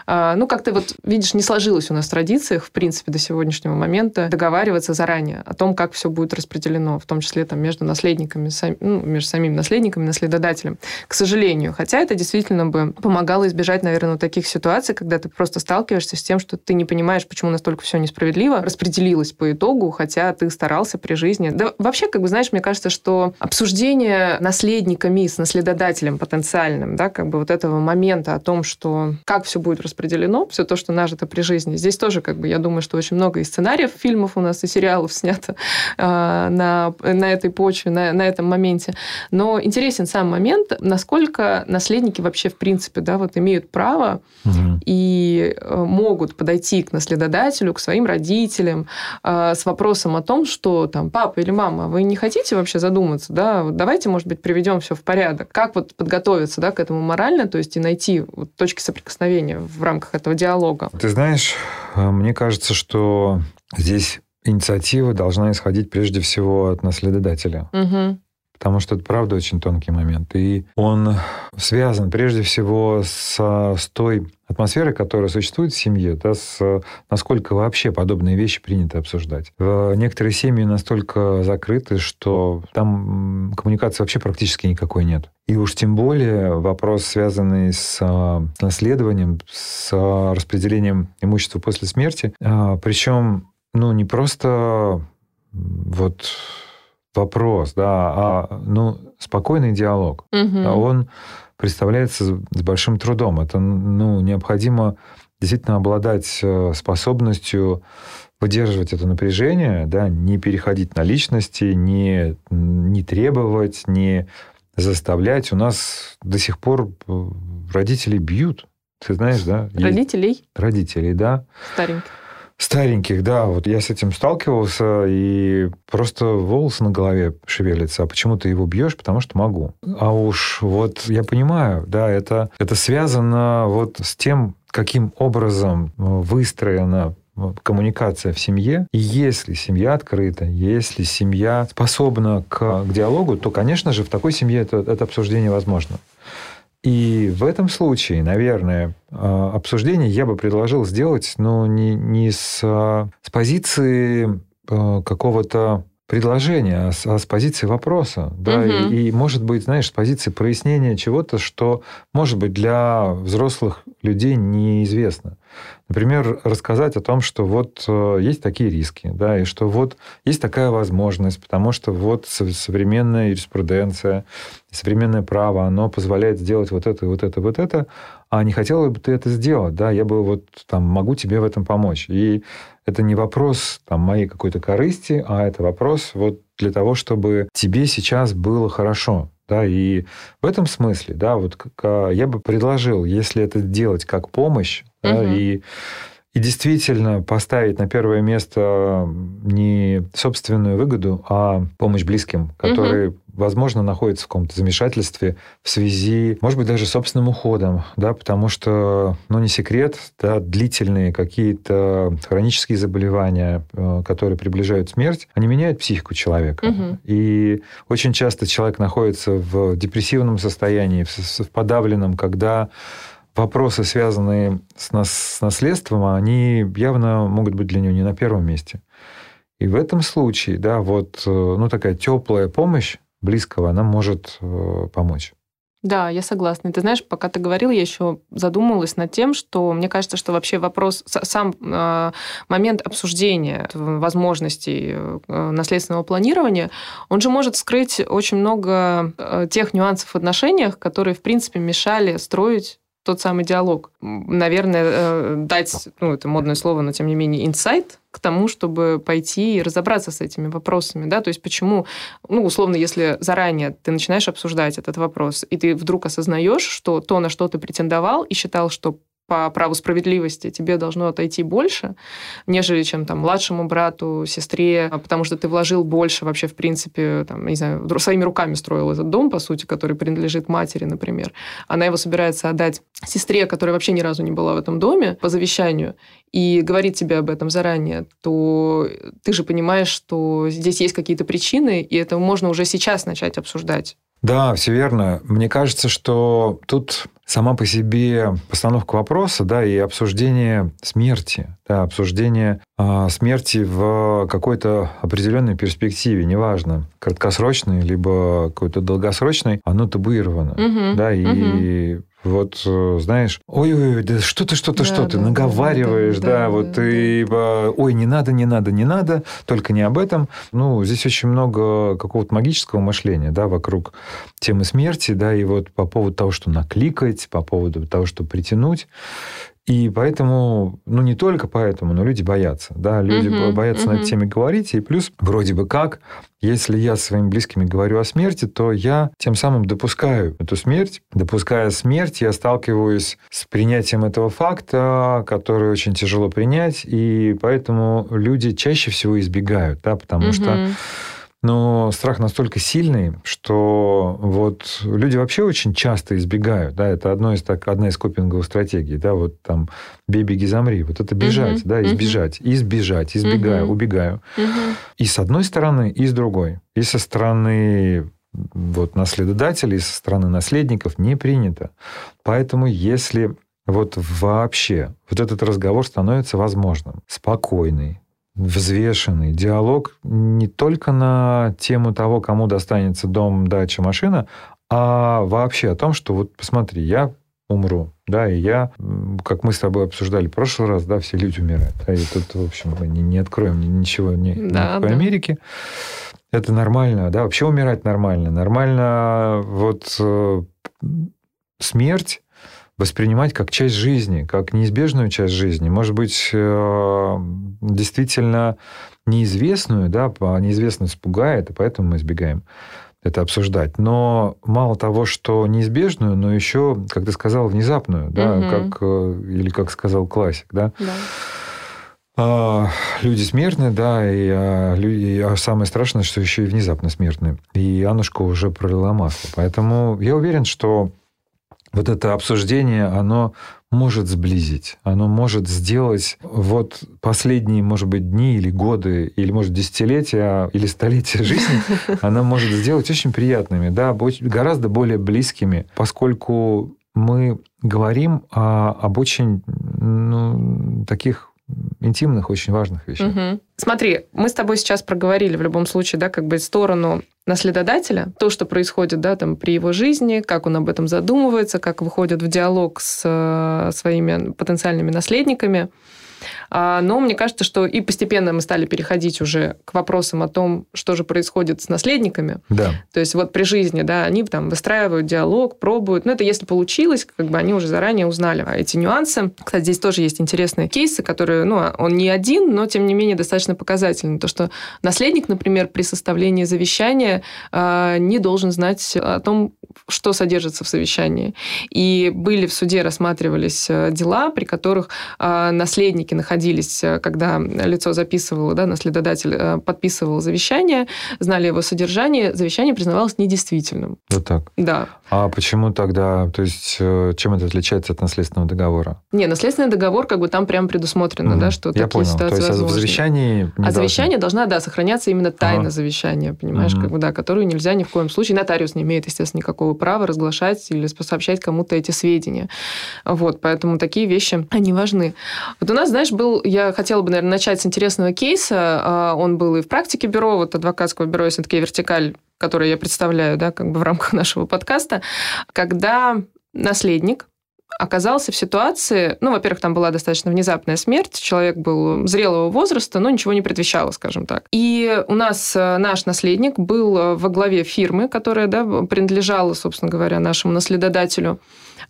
А, ну, как ты вот видишь, не сложилось у нас в традициях, в принципе, до сегодняшнего момента договариваться заранее о том, как все будет распределено, в том числе там, между наследниками, ну, между самими наследниками, наследодателем. К сожалению. Хотя это действительно бы помогало избежать, наверное, таких ситуаций, когда ты просто сталкиваешься с тем, что ты не понимаешь, почему настолько все несправедливо распределилось по итогу, хотя ты старался при жизни. Да вообще, как бы, знаешь, мне кажется, что обсуждение наследниками наследодателем потенциальным, да, как бы вот этого момента о том, что как все будет распределено, все то, что нажито при жизни. Здесь тоже, как бы, я думаю, что очень много и сценариев, фильмов у нас, и сериалов снято э, на, на этой почве, на, на этом моменте. Но интересен сам момент, насколько наследники вообще, в принципе, да, вот имеют право угу. и э, могут подойти к наследодателю, к своим родителям э, с вопросом о том, что там папа или мама, вы не хотите вообще задуматься, да, вот давайте, может быть, приведем все в порядок, порядок. Как вот подготовиться да, к этому морально, то есть и найти вот точки соприкосновения в рамках этого диалога? Ты знаешь, э, мне кажется, что здесь инициатива должна исходить прежде всего от наследодателя. Угу потому что это правда очень тонкий момент. И он связан прежде всего с, с той атмосферой, которая существует в семье, да, с, насколько вообще подобные вещи принято обсуждать. В некоторые семьи настолько закрыты, что там коммуникации вообще практически никакой нет. И уж тем более вопрос, связанный с, с наследованием, с распределением имущества после смерти, а, причем ну, не просто вот вопрос, да, а ну, спокойный диалог. Угу. А он представляется с большим трудом. Это ну, необходимо действительно обладать э, способностью выдерживать это напряжение, да, не переходить на личности, не, не требовать, не заставлять. У нас до сих пор э, родители бьют. Ты знаешь, да? Родителей? Родителей, да. Стареньких. Стареньких, да, вот я с этим сталкивался, и просто волосы на голове шевелятся. А почему ты его бьешь? Потому что могу. А уж вот я понимаю, да, это, это связано вот с тем, каким образом выстроена коммуникация в семье. И если семья открыта, если семья способна к, к диалогу, то, конечно же, в такой семье это, это обсуждение возможно. И в этом случае, наверное, а, обсуждение я бы предложил сделать, но не, не с, а, с позиции а, какого-то предложения, а с, а с позиции вопроса. Да? Угу. И, и, может быть, знаешь, с позиции прояснения чего-то, что, может быть, для взрослых людей неизвестно. Например, рассказать о том, что вот э, есть такие риски, да, и что вот есть такая возможность, потому что вот современная юриспруденция, современное право, оно позволяет сделать вот это, вот это, вот это, а не хотела бы ты это сделать, да, я бы вот там могу тебе в этом помочь. И это не вопрос там моей какой-то корысти, а это вопрос вот для того, чтобы тебе сейчас было хорошо, да, и в этом смысле, да, вот я бы предложил, если это делать как помощь, да, и и действительно поставить на первое место не собственную выгоду, а помощь близким, которые, угу. возможно, находятся в каком-то замешательстве в связи, может быть, даже собственным уходом, да, потому что, ну, не секрет, да, длительные какие-то хронические заболевания, э, которые приближают смерть, они меняют психику человека. Угу. И очень часто человек находится в депрессивном состоянии, в подавленном, когда вопросы, связанные с, нас, с наследством, они явно могут быть для него не на первом месте. И в этом случае, да, вот, э, ну, такая теплая помощь, близкого, она может э, помочь. Да, я согласна. Ты знаешь, пока ты говорил, я еще задумалась над тем, что мне кажется, что вообще вопрос, сам э, момент обсуждения возможностей э, наследственного планирования, он же может скрыть очень много э, тех нюансов в отношениях, которые, в принципе, мешали строить тот самый диалог. Наверное, э, дать, ну, это модное слово, но тем не менее, инсайт к тому, чтобы пойти и разобраться с этими вопросами, да, то есть почему, ну, условно, если заранее ты начинаешь обсуждать этот вопрос, и ты вдруг осознаешь, что то, на что ты претендовал и считал, что по праву справедливости тебе должно отойти больше, нежели чем там младшему брату, сестре, потому что ты вложил больше вообще, в принципе, там, не знаю, своими руками строил этот дом, по сути, который принадлежит матери, например. Она его собирается отдать сестре, которая вообще ни разу не была в этом доме, по завещанию, и говорит тебе об этом заранее, то ты же понимаешь, что здесь есть какие-то причины, и это можно уже сейчас начать обсуждать. Да, все верно. Мне кажется, что тут сама по себе постановка вопроса, да, и обсуждение смерти, да, обсуждение э, смерти в какой-то определенной перспективе, неважно, краткосрочной либо какой-то долгосрочной, оно табуировано, угу, да, и угу вот, э, знаешь, ой-ой, да что ты, что ты, да, что да, ты, наговариваешь, да, да, да вот да, да. ой, не надо, не надо, не надо, только не об этом. Ну, здесь очень много какого-то магического мышления, да, вокруг темы смерти, да, и вот по поводу того, что накликать, по поводу того, что притянуть. И поэтому, ну не только поэтому, но люди боятся. Да, люди угу, боятся угу. на этой теме говорить. И плюс, вроде бы как, если я со своими близкими говорю о смерти, то я тем самым допускаю эту смерть. Допуская смерть, я сталкиваюсь с принятием этого факта, который очень тяжело принять. И поэтому люди чаще всего избегают, да, потому угу. что но страх настолько сильный, что вот люди вообще очень часто избегают. Да, это одно из, так, одна из копинговых стратегий. Да, вот там «бей, беги, замри». Вот это бежать, угу, да, избежать. Угу. Избежать, избегаю, угу. убегаю. Угу. И с одной стороны, и с другой. И со стороны вот, наследодателей, и со стороны наследников не принято. Поэтому если вот вообще вот этот разговор становится возможным, спокойный, взвешенный диалог не только на тему того, кому достанется дом, дача, машина, а вообще о том, что вот посмотри, я умру, да, и я, как мы с тобой обсуждали в прошлый раз, да, все люди умирают. А и тут, в общем, мы не, не откроем ничего не, да, никакой да. Америки. Это нормально, да, вообще умирать нормально. Нормально вот э, смерть воспринимать как часть жизни, как неизбежную часть жизни. Может быть, э, действительно неизвестную, да, неизвестность пугает, и поэтому мы избегаем это обсуждать. Но мало того, что неизбежную, но еще, как ты сказал, внезапную, да, угу. как, э, или как сказал классик, да. да. А, люди смертны, да, и, а, люди, а самое страшное, что еще и внезапно смертны. И Аннушка уже пролила масло. Поэтому я уверен, что вот это обсуждение, оно может сблизить, оно может сделать вот последние, может быть, дни или годы, или, может, десятилетия или столетия жизни, оно может сделать очень приятными, да, гораздо более близкими, поскольку мы говорим о, об очень ну, таких интимных, очень важных вещах. Угу. Смотри, мы с тобой сейчас проговорили в любом случае, да, как бы сторону наследодателя, то, что происходит, да, там при его жизни, как он об этом задумывается, как выходит в диалог с э, своими потенциальными наследниками. А, но мне кажется, что и постепенно мы стали переходить уже к вопросам о том, что же происходит с наследниками. Да. То есть вот при жизни, да, они там выстраивают диалог, пробуют. Но это если получилось, как бы они уже заранее узнали эти нюансы. Кстати, здесь тоже есть интересные кейсы, которые, ну, он не один, но тем не менее достаточно показательный. То, что наследник, например, при составлении завещания а, не должен знать о том, что содержится в завещании. И были в суде рассматривались э, дела, при которых а, наследники находились э, когда лицо записывало, да, наследодатель э, подписывал завещание, знали его содержание, завещание признавалось недействительным. Вот так? Да. А почему тогда, то есть, э, чем это отличается от наследственного договора? Не, наследственный договор, как бы там прям предусмотрено, угу. да, что Я такие понял. ситуации то есть, возможны. А в завещании А завещание должна, да, сохраняться именно тайна ага. завещания, понимаешь, угу. как бы, да, которую нельзя ни в коем случае, нотариус не имеет, естественно, никакого права разглашать или сообщать кому-то эти сведения. Вот, поэтому такие вещи, они важны. Вот у нас, знаешь, был, я хотела бы, наверное, начать с интересного кейса. А, он был и в практике бюро, вот адвокатского бюро СНК «Вертикаль» который я представляю, да, как бы в рамках нашего подкаста, когда наследник оказался в ситуации, ну, во-первых, там была достаточно внезапная смерть, человек был зрелого возраста, но ничего не предвещало, скажем так. И у нас э, наш наследник был во главе фирмы, которая да, принадлежала, собственно говоря, нашему наследодателю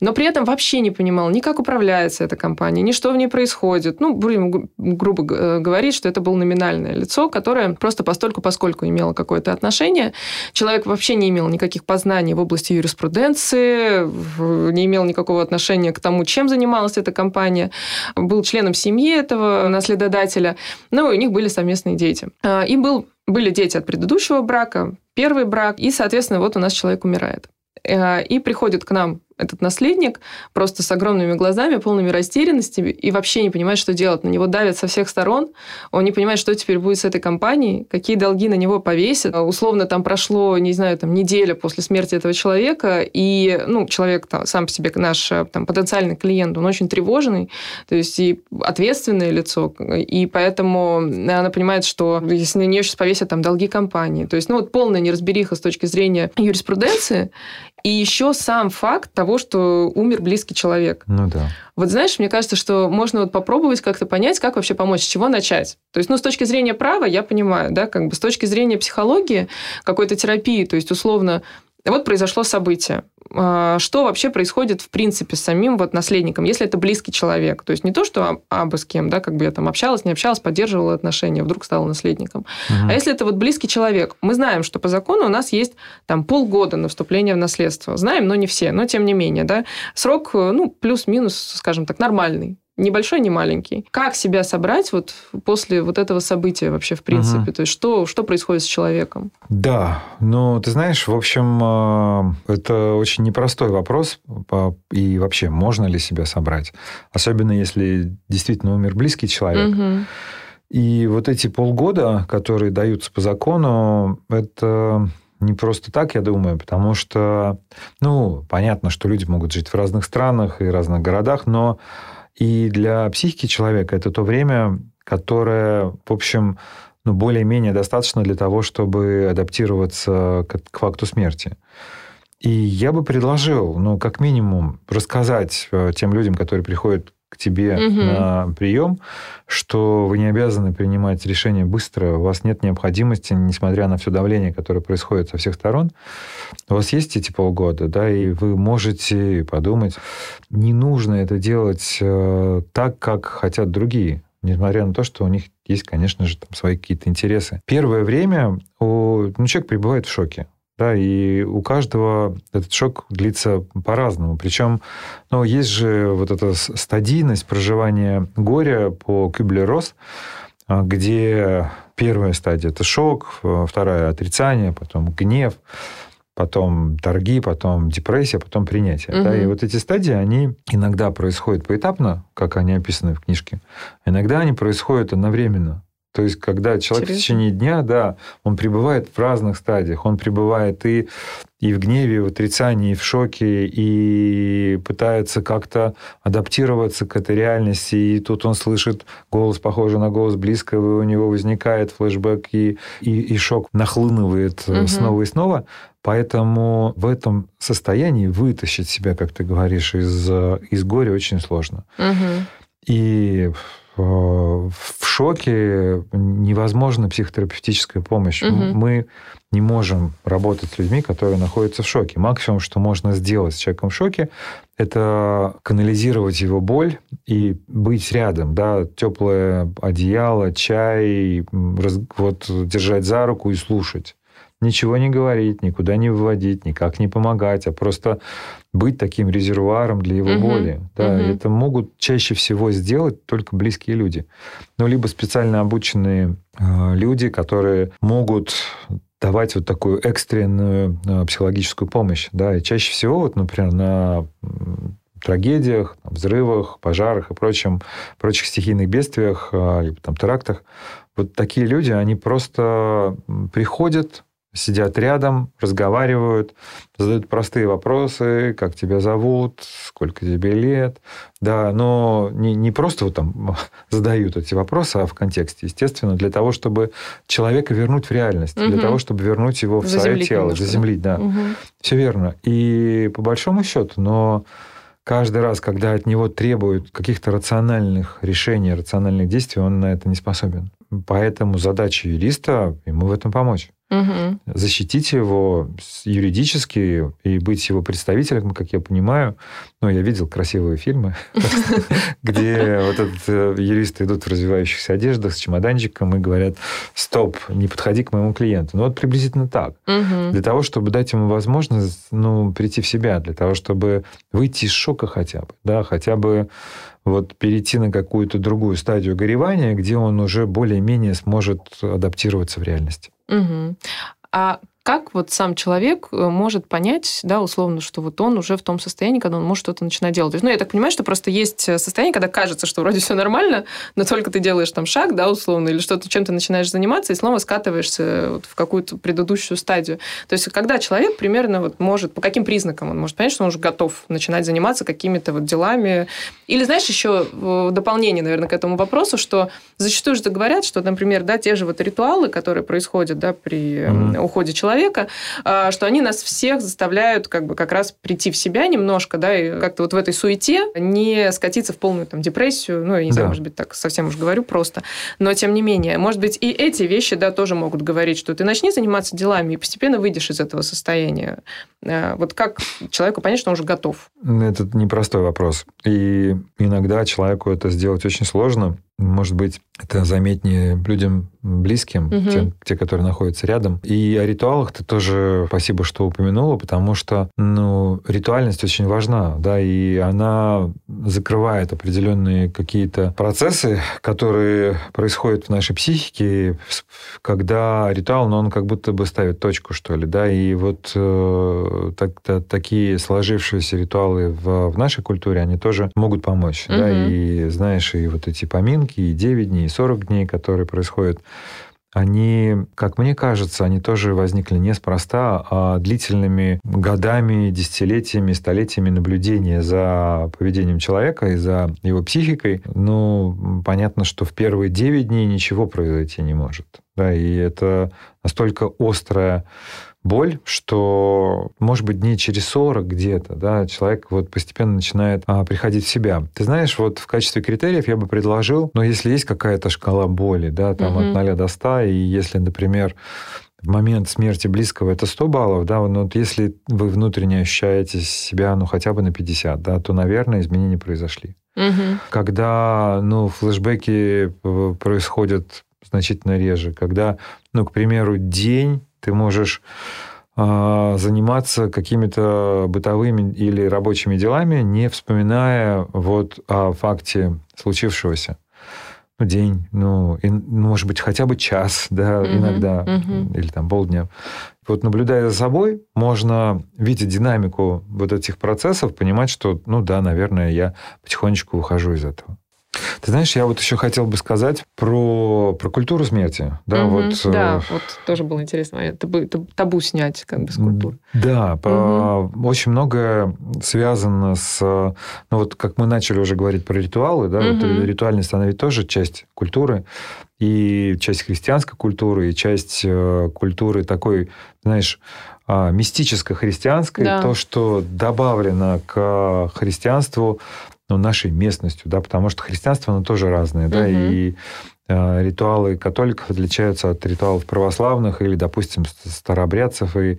но при этом вообще не понимал ни как управляется эта компания, ни что в ней происходит. Ну, будем грубо э, говорить, что это было номинальное лицо, которое просто постольку поскольку имело какое-то отношение. Человек вообще не имел никаких познаний в области юриспруденции, не имел никакого отношения к тому, чем занималась эта компания, был членом семьи этого наследодателя, ну, у них были совместные дети. А, и был, были дети от предыдущего брака, первый брак, и, соответственно, вот у нас человек умирает. Э, и приходит к нам этот наследник просто с огромными глазами, полными растерянности и вообще не понимает, что делать. На него давят со всех сторон. Он не понимает, что теперь будет с этой компанией, какие долги на него повесят. Условно там прошло, не знаю, там неделя после смерти этого человека, и ну, человек там, сам по себе наш там, потенциальный клиент, он очень тревожный, то есть и ответственное лицо, и поэтому она понимает, что если на нее сейчас повесят там долги компании, то есть ну вот полная неразбериха с точки зрения юриспруденции, и еще сам факт того, что умер близкий человек. Ну да. Вот знаешь, мне кажется, что можно вот попробовать как-то понять, как вообще помочь, с чего начать. То есть, ну, с точки зрения права я понимаю, да, как бы с точки зрения психологии, какой-то терапии, то есть, условно, вот произошло событие. А, что вообще происходит в принципе с самим вот наследником, если это близкий человек. То есть не то, что абы с кем, да, как бы я там общалась, не общалась, поддерживала отношения, вдруг стала наследником. Угу. А если это вот близкий человек, мы знаем, что по закону у нас есть там полгода на вступление в наследство. Знаем, но не все, но тем не менее, да. Срок, ну, плюс-минус, скажем так, нормальный небольшой, не маленький. Как себя собрать вот после вот этого события вообще в принципе? Угу. То есть что, что происходит с человеком? Да, ну ты знаешь, в общем, а, это очень непростой вопрос. И вообще, можно ли себя собрать? Особенно если действительно умер близкий человек. Угу. И вот эти полгода, которые даются по закону, это не просто так, я думаю, потому что, ну, понятно, что люди могут жить в разных странах и разных городах, но и для психики человека это то время, которое, в общем, ну, более-менее достаточно для того, чтобы адаптироваться к, к факту смерти. И я бы предложил, ну, как минимум, рассказать э, тем людям, которые приходят к тебе угу. на прием, что вы не обязаны принимать решение быстро, у вас нет необходимости, несмотря на все давление, которое происходит со всех сторон, у вас есть эти полгода, да, и вы можете подумать, не нужно это делать э, так, как хотят другие, несмотря на то, что у них есть, конечно же, там свои какие-то интересы. Первое время у, ну, человек пребывает в шоке. Да, и у каждого этот шок длится по-разному. Причем, ну, есть же вот эта стадийность проживания горя по Кюблер-Росс, а, где первая стадия – это шок, вторая – отрицание, потом гнев, потом торги, потом депрессия, потом принятие. Угу. Да? И вот эти стадии, они иногда происходят поэтапно, как они описаны в книжке, иногда они происходят одновременно. То есть, когда человек Интересно. в течение дня, да, он пребывает в разных стадиях. Он пребывает и, и в гневе, и в отрицании, и в шоке, и пытается как-то адаптироваться к этой реальности. И тут он слышит голос, похожий на голос близкого, и у него возникает флешбэк, и, и, и шок нахлынывает угу. снова и снова. Поэтому в этом состоянии вытащить себя, как ты говоришь, из, из горя очень сложно. Угу. И Э, в шоке невозможна психотерапевтическая помощь. Угу. Мы не можем работать с людьми, которые находятся в шоке. Максимум, что можно сделать с человеком в шоке, это канализировать его боль и быть рядом, да, теплое одеяло, чай, вот держать за руку и слушать ничего не говорить, никуда не выводить, никак не помогать, а просто быть таким резервуаром для его угу, боли. Да, угу. Это могут чаще всего сделать только близкие люди. Ну, либо специально обученные э, люди, которые могут давать вот такую экстренную э, психологическую помощь. Да, и чаще всего, вот, например, на трагедиях, взрывах, пожарах и прочем, прочих стихийных бедствиях, э, либо там терактах, вот такие люди, они просто приходят, сидят рядом, разговаривают, задают простые вопросы, как тебя зовут, сколько тебе лет. Да, но не, не просто вот там задают эти вопросы, а в контексте, естественно, для того, чтобы человека вернуть в реальность, угу. для того, чтобы вернуть его в свое тело, немножко, заземлить, да. Угу. Все верно. И по большому счету, но каждый раз, когда от него требуют каких-то рациональных решений, рациональных действий, он на это не способен. Поэтому задача юриста ему в этом помочь угу. защитить его юридически и быть его представителем, как я понимаю. Ну, я видел красивые фильмы, где вот этот э, юристы идут в развивающихся одеждах с чемоданчиком и говорят, стоп, не подходи к моему клиенту. Ну, вот приблизительно так. Для того, чтобы дать ему возможность ну, прийти в себя, для того, чтобы выйти из шока хотя бы, да, хотя бы вот перейти на какую-то другую стадию горевания, где он уже более-менее сможет адаптироваться в реальности. Угу. А как вот сам человек э, может понять, да, условно, что вот он уже в том состоянии, когда он может что-то начинать делать. То есть, ну, я так понимаю, что просто есть э, состояние, когда кажется, что вроде все нормально, но только ты делаешь там шаг, да, условно, или что-то, чем ты начинаешь заниматься, и снова скатываешься вот в какую-то предыдущую стадию. То есть, когда человек примерно вот может, по каким признакам он может понять, что он уже готов начинать заниматься какими-то вот делами. Или, знаешь, еще дополнение, наверное, к этому вопросу, что зачастую же говорят, что, например, да, те же вот ритуалы, которые происходят, да, при mm-hmm. уходе человека, человека, а, что они нас всех заставляют как бы как раз прийти в себя немножко, да, и как-то вот в этой суете не скатиться в полную там депрессию, ну, я не да. знаю, может быть, так совсем уж говорю просто, но тем не менее, может быть, и эти вещи, да, тоже могут говорить, что ты начни заниматься делами и постепенно выйдешь из этого состояния. А, вот как человеку понять, что он уже готов? Это непростой вопрос. И иногда человеку это сделать очень сложно, может быть, это заметнее людям близким, угу. тем, те, которые находятся рядом. И о ритуалах ты тоже спасибо, что упомянула, потому что ну, ритуальность очень важна, да, и она закрывает определенные какие-то процессы, которые происходят в нашей психике, когда ритуал, ну, он как будто бы ставит точку, что ли, да, и вот э, так, так, такие сложившиеся ритуалы в, в нашей культуре, они тоже могут помочь, угу. да, и знаешь, и вот эти поминки, поминки, и 9 дней, и 40 дней, которые происходят, они, как мне кажется, они тоже возникли неспроста, а длительными годами, десятилетиями, столетиями наблюдения за поведением человека и за его психикой. Ну, понятно, что в первые 9 дней ничего произойти не может. Да, и это настолько острая боль, что, может быть, дней через 40 где-то, да, человек вот постепенно начинает а, приходить в себя. Ты знаешь, вот в качестве критериев я бы предложил, но если есть какая-то шкала боли, да, там угу. от 0 до 100, и если, например, в момент смерти близкого это 100 баллов, да, но вот если вы внутренне ощущаете себя, ну, хотя бы на 50, да, то, наверное, изменения произошли. Угу. Когда, ну, флешбеки э, происходят значительно реже, когда, ну, к примеру, день ты можешь а, заниматься какими-то бытовыми или рабочими делами, не вспоминая вот о факте случившегося. Ну, день, ну, и, ну, может быть, хотя бы час, да, угу, иногда, угу. или там полдня. Вот наблюдая за собой, можно, видеть динамику вот этих процессов, понимать, что, ну да, наверное, я потихонечку выхожу из этого. Ты знаешь, я вот еще хотел бы сказать про, про культуру смерти. Да, угу, вот, да, э, вот тоже было интересно. Табу, табу снять как бы с культуры. Да, угу. по, очень многое связано с... Ну вот как мы начали уже говорить про ритуалы, да, угу. вот ритуальность, она ведь тоже часть культуры. И часть христианской культуры, и часть э, культуры такой, знаешь, а, мистическо-христианской, да. то, что добавлено к христианству ну, нашей местностью, да, потому что христианство, оно тоже разное, да, угу. и ритуалы католиков отличаются от ритуалов православных или, допустим, старообрядцев. И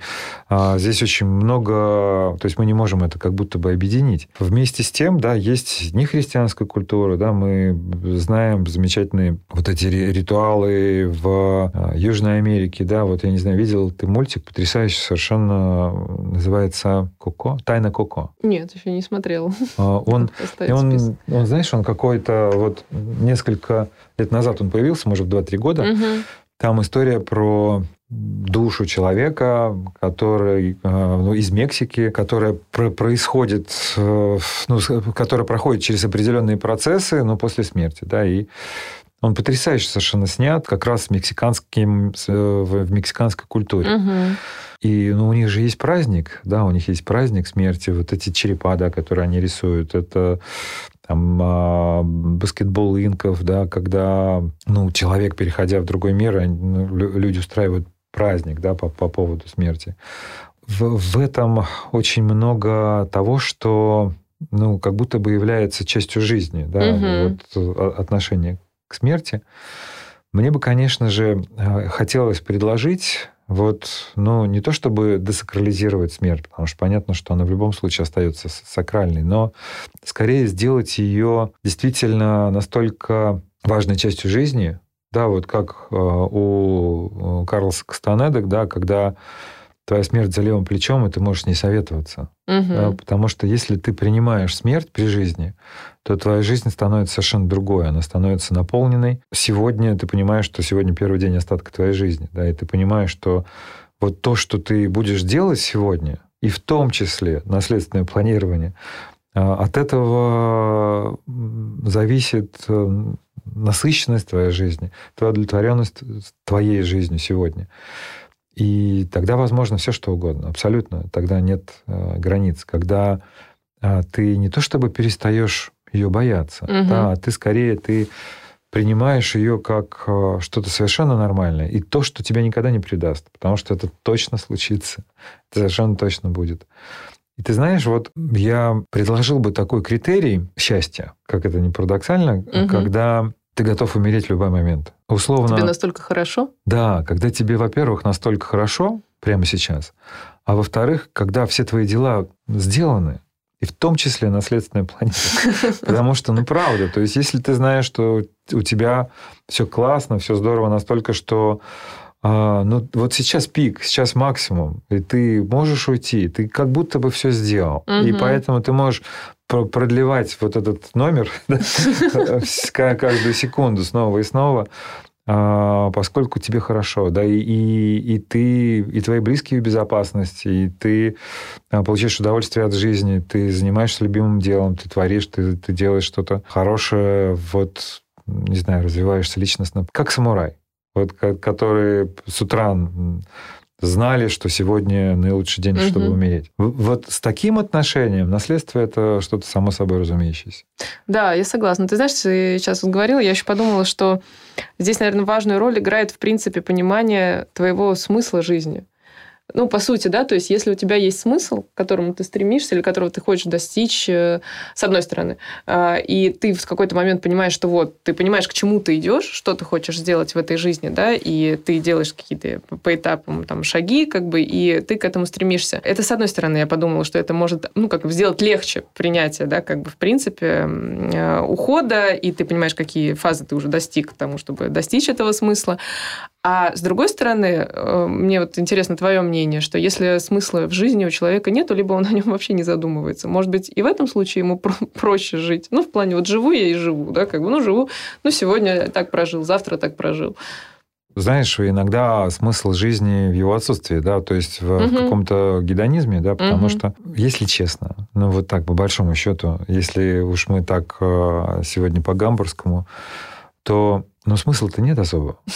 а, здесь очень много... То есть мы не можем это как будто бы объединить. Вместе с тем, да, есть нехристианская культура, да, мы знаем замечательные вот эти ритуалы в а, Южной Америке, да, вот я не знаю, видел ты мультик потрясающий совершенно, называется «Коко», «Тайна Коко». Нет, еще не смотрел. А, он, он, он, знаешь, он какой-то вот несколько лет назад он появился, может, в 2-3 года. Угу. Там история про душу человека, который э, ну, из Мексики, которая про происходит, э, ну, которая проходит через определенные процессы, но после смерти, да, и Он потрясающе совершенно снят, как раз в, мексиканским, в мексиканской культуре. Угу. И ну, у них же есть праздник, да, у них есть праздник смерти, вот эти черепа, да, которые они рисуют, это там, а, баскетбол инков, да, когда ну, человек, переходя в другой мир, они, ну, люди устраивают праздник да, по, по поводу смерти. В, в этом очень много того, что ну, как будто бы является частью жизни, да, угу. вот отношение к смерти. Мне бы, конечно же, э, хотелось предложить вот, ну, не то чтобы десакрализировать смерть, потому что понятно, что она в любом случае остается сакральной, но скорее сделать ее действительно настолько важной частью жизни, да, вот как э, у Карлса Кастанеда, да, когда твоя смерть за левым плечом, и ты можешь не советоваться. Угу. Да, потому что если ты принимаешь смерть при жизни, то твоя жизнь становится совершенно другой, она становится наполненной. Сегодня ты понимаешь, что сегодня первый день остатка твоей жизни, да, и ты понимаешь, что вот то, что ты будешь делать сегодня, и в том числе наследственное планирование, а, от этого зависит э, насыщенность твоей жизни, твоя удовлетворенность твоей жизнью сегодня. И тогда возможно все, что угодно. Абсолютно. Тогда нет э, границ. Когда э, ты не то чтобы перестаешь ее бояться, угу. да, а ты скорее ты принимаешь ее как э, что-то совершенно нормальное. И то, что тебя никогда не предаст. Потому что это точно случится. Это совершенно точно будет. И ты знаешь, вот я предложил бы такой критерий счастья, как это не парадоксально, угу. когда ты готов умереть в любой момент. Условно. Тебе настолько хорошо? Да, когда тебе, во-первых, настолько хорошо прямо сейчас, а во-вторых, когда все твои дела сделаны, и в том числе наследственная планета. Потому что, ну, правда, то есть, если ты знаешь, что у тебя все классно, все здорово настолько, что а, ну, вот сейчас пик, сейчас максимум, и ты можешь уйти, ты как будто бы все сделал. Угу. И поэтому ты можешь продлевать вот этот номер каждую секунду снова и снова, а, поскольку тебе хорошо, да, и, и, ты, и твои близкие в безопасности, и ты а, получаешь удовольствие от жизни, ты занимаешься любимым делом, ты творишь, ты, ты делаешь что-то хорошее, вот, не знаю, развиваешься личностно, как самурай, вот, который с утра знали, что сегодня наилучший день, угу. чтобы умереть. Вот с таким отношением наследство это что-то само собой разумеющееся. Да, я согласна. Ты знаешь, сейчас вот говорила, я еще подумала, что здесь, наверное, важную роль играет, в принципе, понимание твоего смысла жизни. Ну, по сути, да, то есть если у тебя есть смысл, к которому ты стремишься или которого ты хочешь достичь, э, с одной стороны, а, и ты в какой-то момент понимаешь, что вот, ты понимаешь, к чему ты идешь, что ты хочешь сделать в этой жизни, да, и ты делаешь какие-то по этапам там шаги, как бы, и ты к этому стремишься. Это, с одной стороны, я подумала, что это может, ну, как бы сделать легче принятие, да, как бы, в принципе, э, ухода, и ты понимаешь, какие фазы ты уже достиг к тому, чтобы достичь этого смысла. А с другой стороны, э, мне вот интересно твое мнение, что если смысла в жизни у человека нету, либо он о нем вообще не задумывается. Может быть, и в этом случае ему про- проще жить. Ну, в плане, вот живу я и живу, да, как бы, ну, живу, ну, сегодня так прожил, завтра так прожил. Знаешь, иногда смысл жизни в его отсутствии, да, то есть в, угу. в каком-то гедонизме, да, потому угу. что, если честно, ну вот так, по большому счету, если уж мы так э, сегодня по гамбургскому, то но смысла-то нет особо.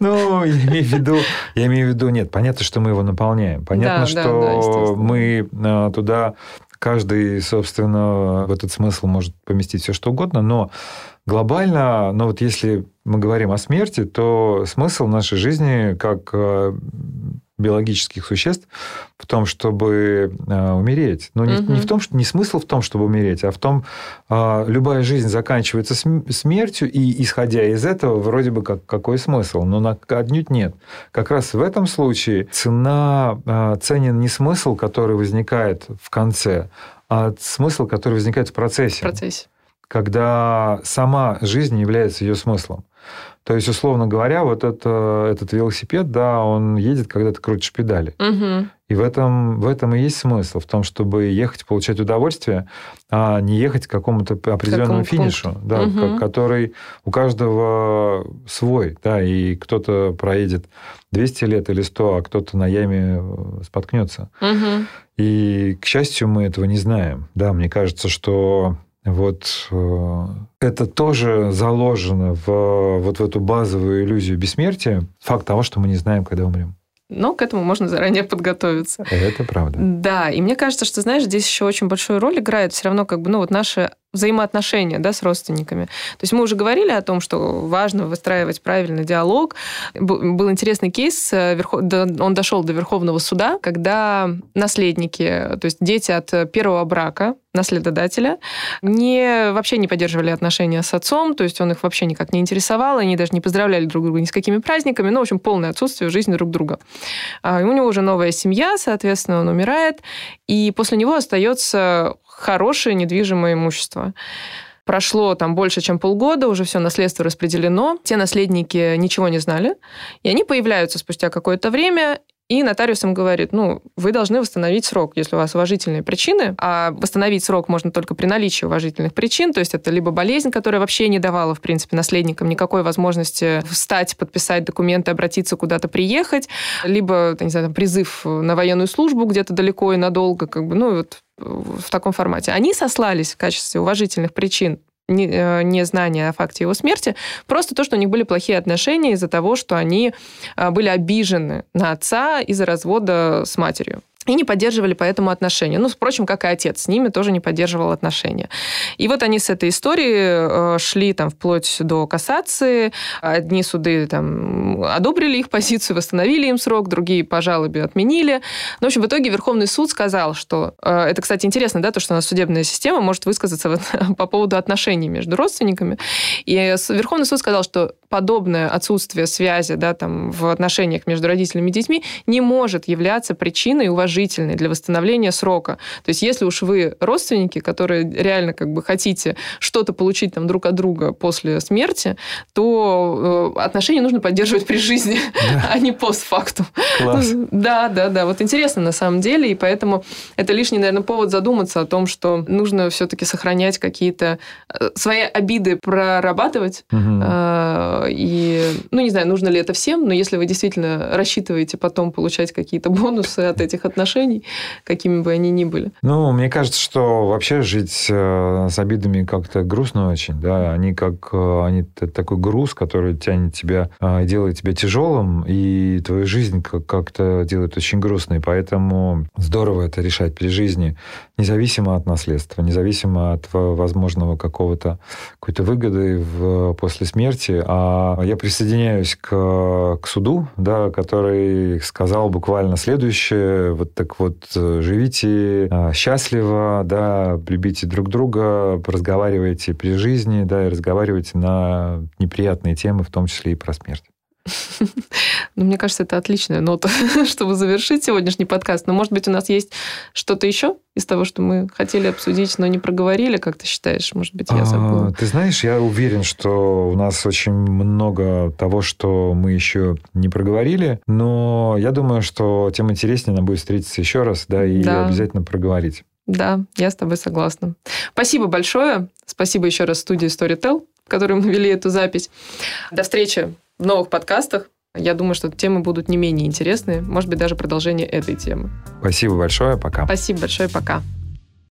Ну, я имею в виду, я имею в виду, нет, понятно, что мы его наполняем. Понятно, что мы а, туда каждый, собственно, в этот смысл может поместить все что угодно, но глобально, ну вот если мы говорим о смерти, то смысл нашей жизни как а, биологических существ в том, чтобы э, умереть. Но не, угу. не в том, что не смысл в том, чтобы умереть, а в том, э, любая жизнь заканчивается смертью, и исходя из этого, вроде бы как какой смысл, но на, отнюдь нет. Как раз в этом случае цена э, ценен не смысл, который возникает в конце, а смысл, который возникает в процессе. В процессе. Когда сама жизнь является ее смыслом. То есть, условно говоря, вот это, этот велосипед, да, он едет, когда ты крутишь педали. Угу. И в этом, в этом и есть смысл, в том, чтобы ехать, получать удовольствие, а не ехать к какому-то определенному Какому финишу, да, угу. который у каждого свой, да, и кто-то проедет 200 лет или 100, а кто-то на яме э, споткнется. Угу. И, к счастью, мы этого не знаем. Да, мне кажется, что Вот э, это тоже заложено в вот в эту базовую иллюзию бессмертия. Факт того, что мы не знаем, когда умрем. Но к этому можно заранее подготовиться. Это правда. Да, и мне кажется, что, знаешь, здесь еще очень большую роль играет все равно как бы, ну, вот наши взаимоотношения да, с родственниками. То есть мы уже говорили о том, что важно выстраивать правильный диалог. Был интересный кейс, э, он дошел до Верховного суда, когда наследники, то есть дети от первого брака, наследодателя, не, вообще не поддерживали отношения с отцом, то есть он их вообще никак не интересовал, они даже не поздравляли друг друга ни с какими праздниками, ну, в общем, полное отсутствие жизни друг друга. А, и у него уже новая семья, соответственно, он умирает, и после него остается хорошее недвижимое имущество. Прошло там больше, чем полгода, уже все наследство распределено. Те наследники ничего не знали. И они появляются спустя какое-то время и нотариус им говорит, ну, вы должны восстановить срок, если у вас уважительные причины, а восстановить срок можно только при наличии уважительных причин, то есть это либо болезнь, которая вообще не давала, в принципе, наследникам никакой возможности встать, подписать документы, обратиться куда-то, приехать, либо, не знаю, там, призыв на военную службу где-то далеко и надолго, как бы, ну, вот в таком формате. Они сослались в качестве уважительных причин незнание о факте его смерти, просто то, что у них были плохие отношения из-за того, что они э, были обижены на отца из-за развода с матерью и не поддерживали поэтому отношения. Ну, впрочем, как и отец с ними тоже не поддерживал отношения. И вот они с этой истории э, шли там вплоть до кассации. Одни суды там одобрили их позицию, восстановили им срок, другие по жалобе отменили. Но, ну, в общем, в итоге Верховный суд сказал, что... Э, это, кстати, интересно, да, то, что у нас судебная система может высказаться по поводу отношений между родственниками. И Верховный суд сказал, что подобное отсутствие связи да, там, в отношениях между родителями и детьми не может являться причиной уважения положительный для восстановления срока. То есть если уж вы родственники, которые реально как бы хотите что-то получить там друг от друга после смерти, то э, отношения нужно поддерживать при жизни, да. а не постфактум. Класс. Да, да, да. Вот интересно на самом деле, и поэтому это лишний, наверное, повод задуматься о том, что нужно все-таки сохранять какие-то э, свои обиды, прорабатывать. Угу. И, ну, не знаю, нужно ли это всем, но если вы действительно рассчитываете потом получать какие-то бонусы от этих отношений, какими бы они ни были. Ну, мне кажется, что вообще жить э, с обидами как-то грустно очень, да, они как, э, они такой груз, который тянет тебя, э, делает тебя тяжелым, и твою жизнь как-то делает очень грустной, поэтому здорово это решать при жизни, независимо от наследства, независимо от возможного какого-то какой-то выгоды в, после смерти. А я присоединяюсь к, к суду, да, который сказал буквально следующее, вот так вот э, живите э, счастливо, да, любите друг друга, разговаривайте при жизни, да, и разговаривайте на неприятные темы, в том числе и про смерть. Ну, мне кажется, это отличная нота, чтобы завершить сегодняшний подкаст. Но, может быть, у нас есть что-то еще из того, что мы хотели обсудить, но не проговорили, как ты считаешь? Может быть, я забыла. А, ты знаешь, я уверен, что у нас очень много того, что мы еще не проговорили, но я думаю, что тем интереснее нам будет встретиться еще раз, да, и да. обязательно проговорить. Да, я с тобой согласна. Спасибо большое. Спасибо еще раз студии Storytel, в которой мы вели эту запись. До встречи в новых подкастах. Я думаю, что темы будут не менее интересные. Может быть, даже продолжение этой темы. Спасибо большое. Пока. Спасибо большое. Пока.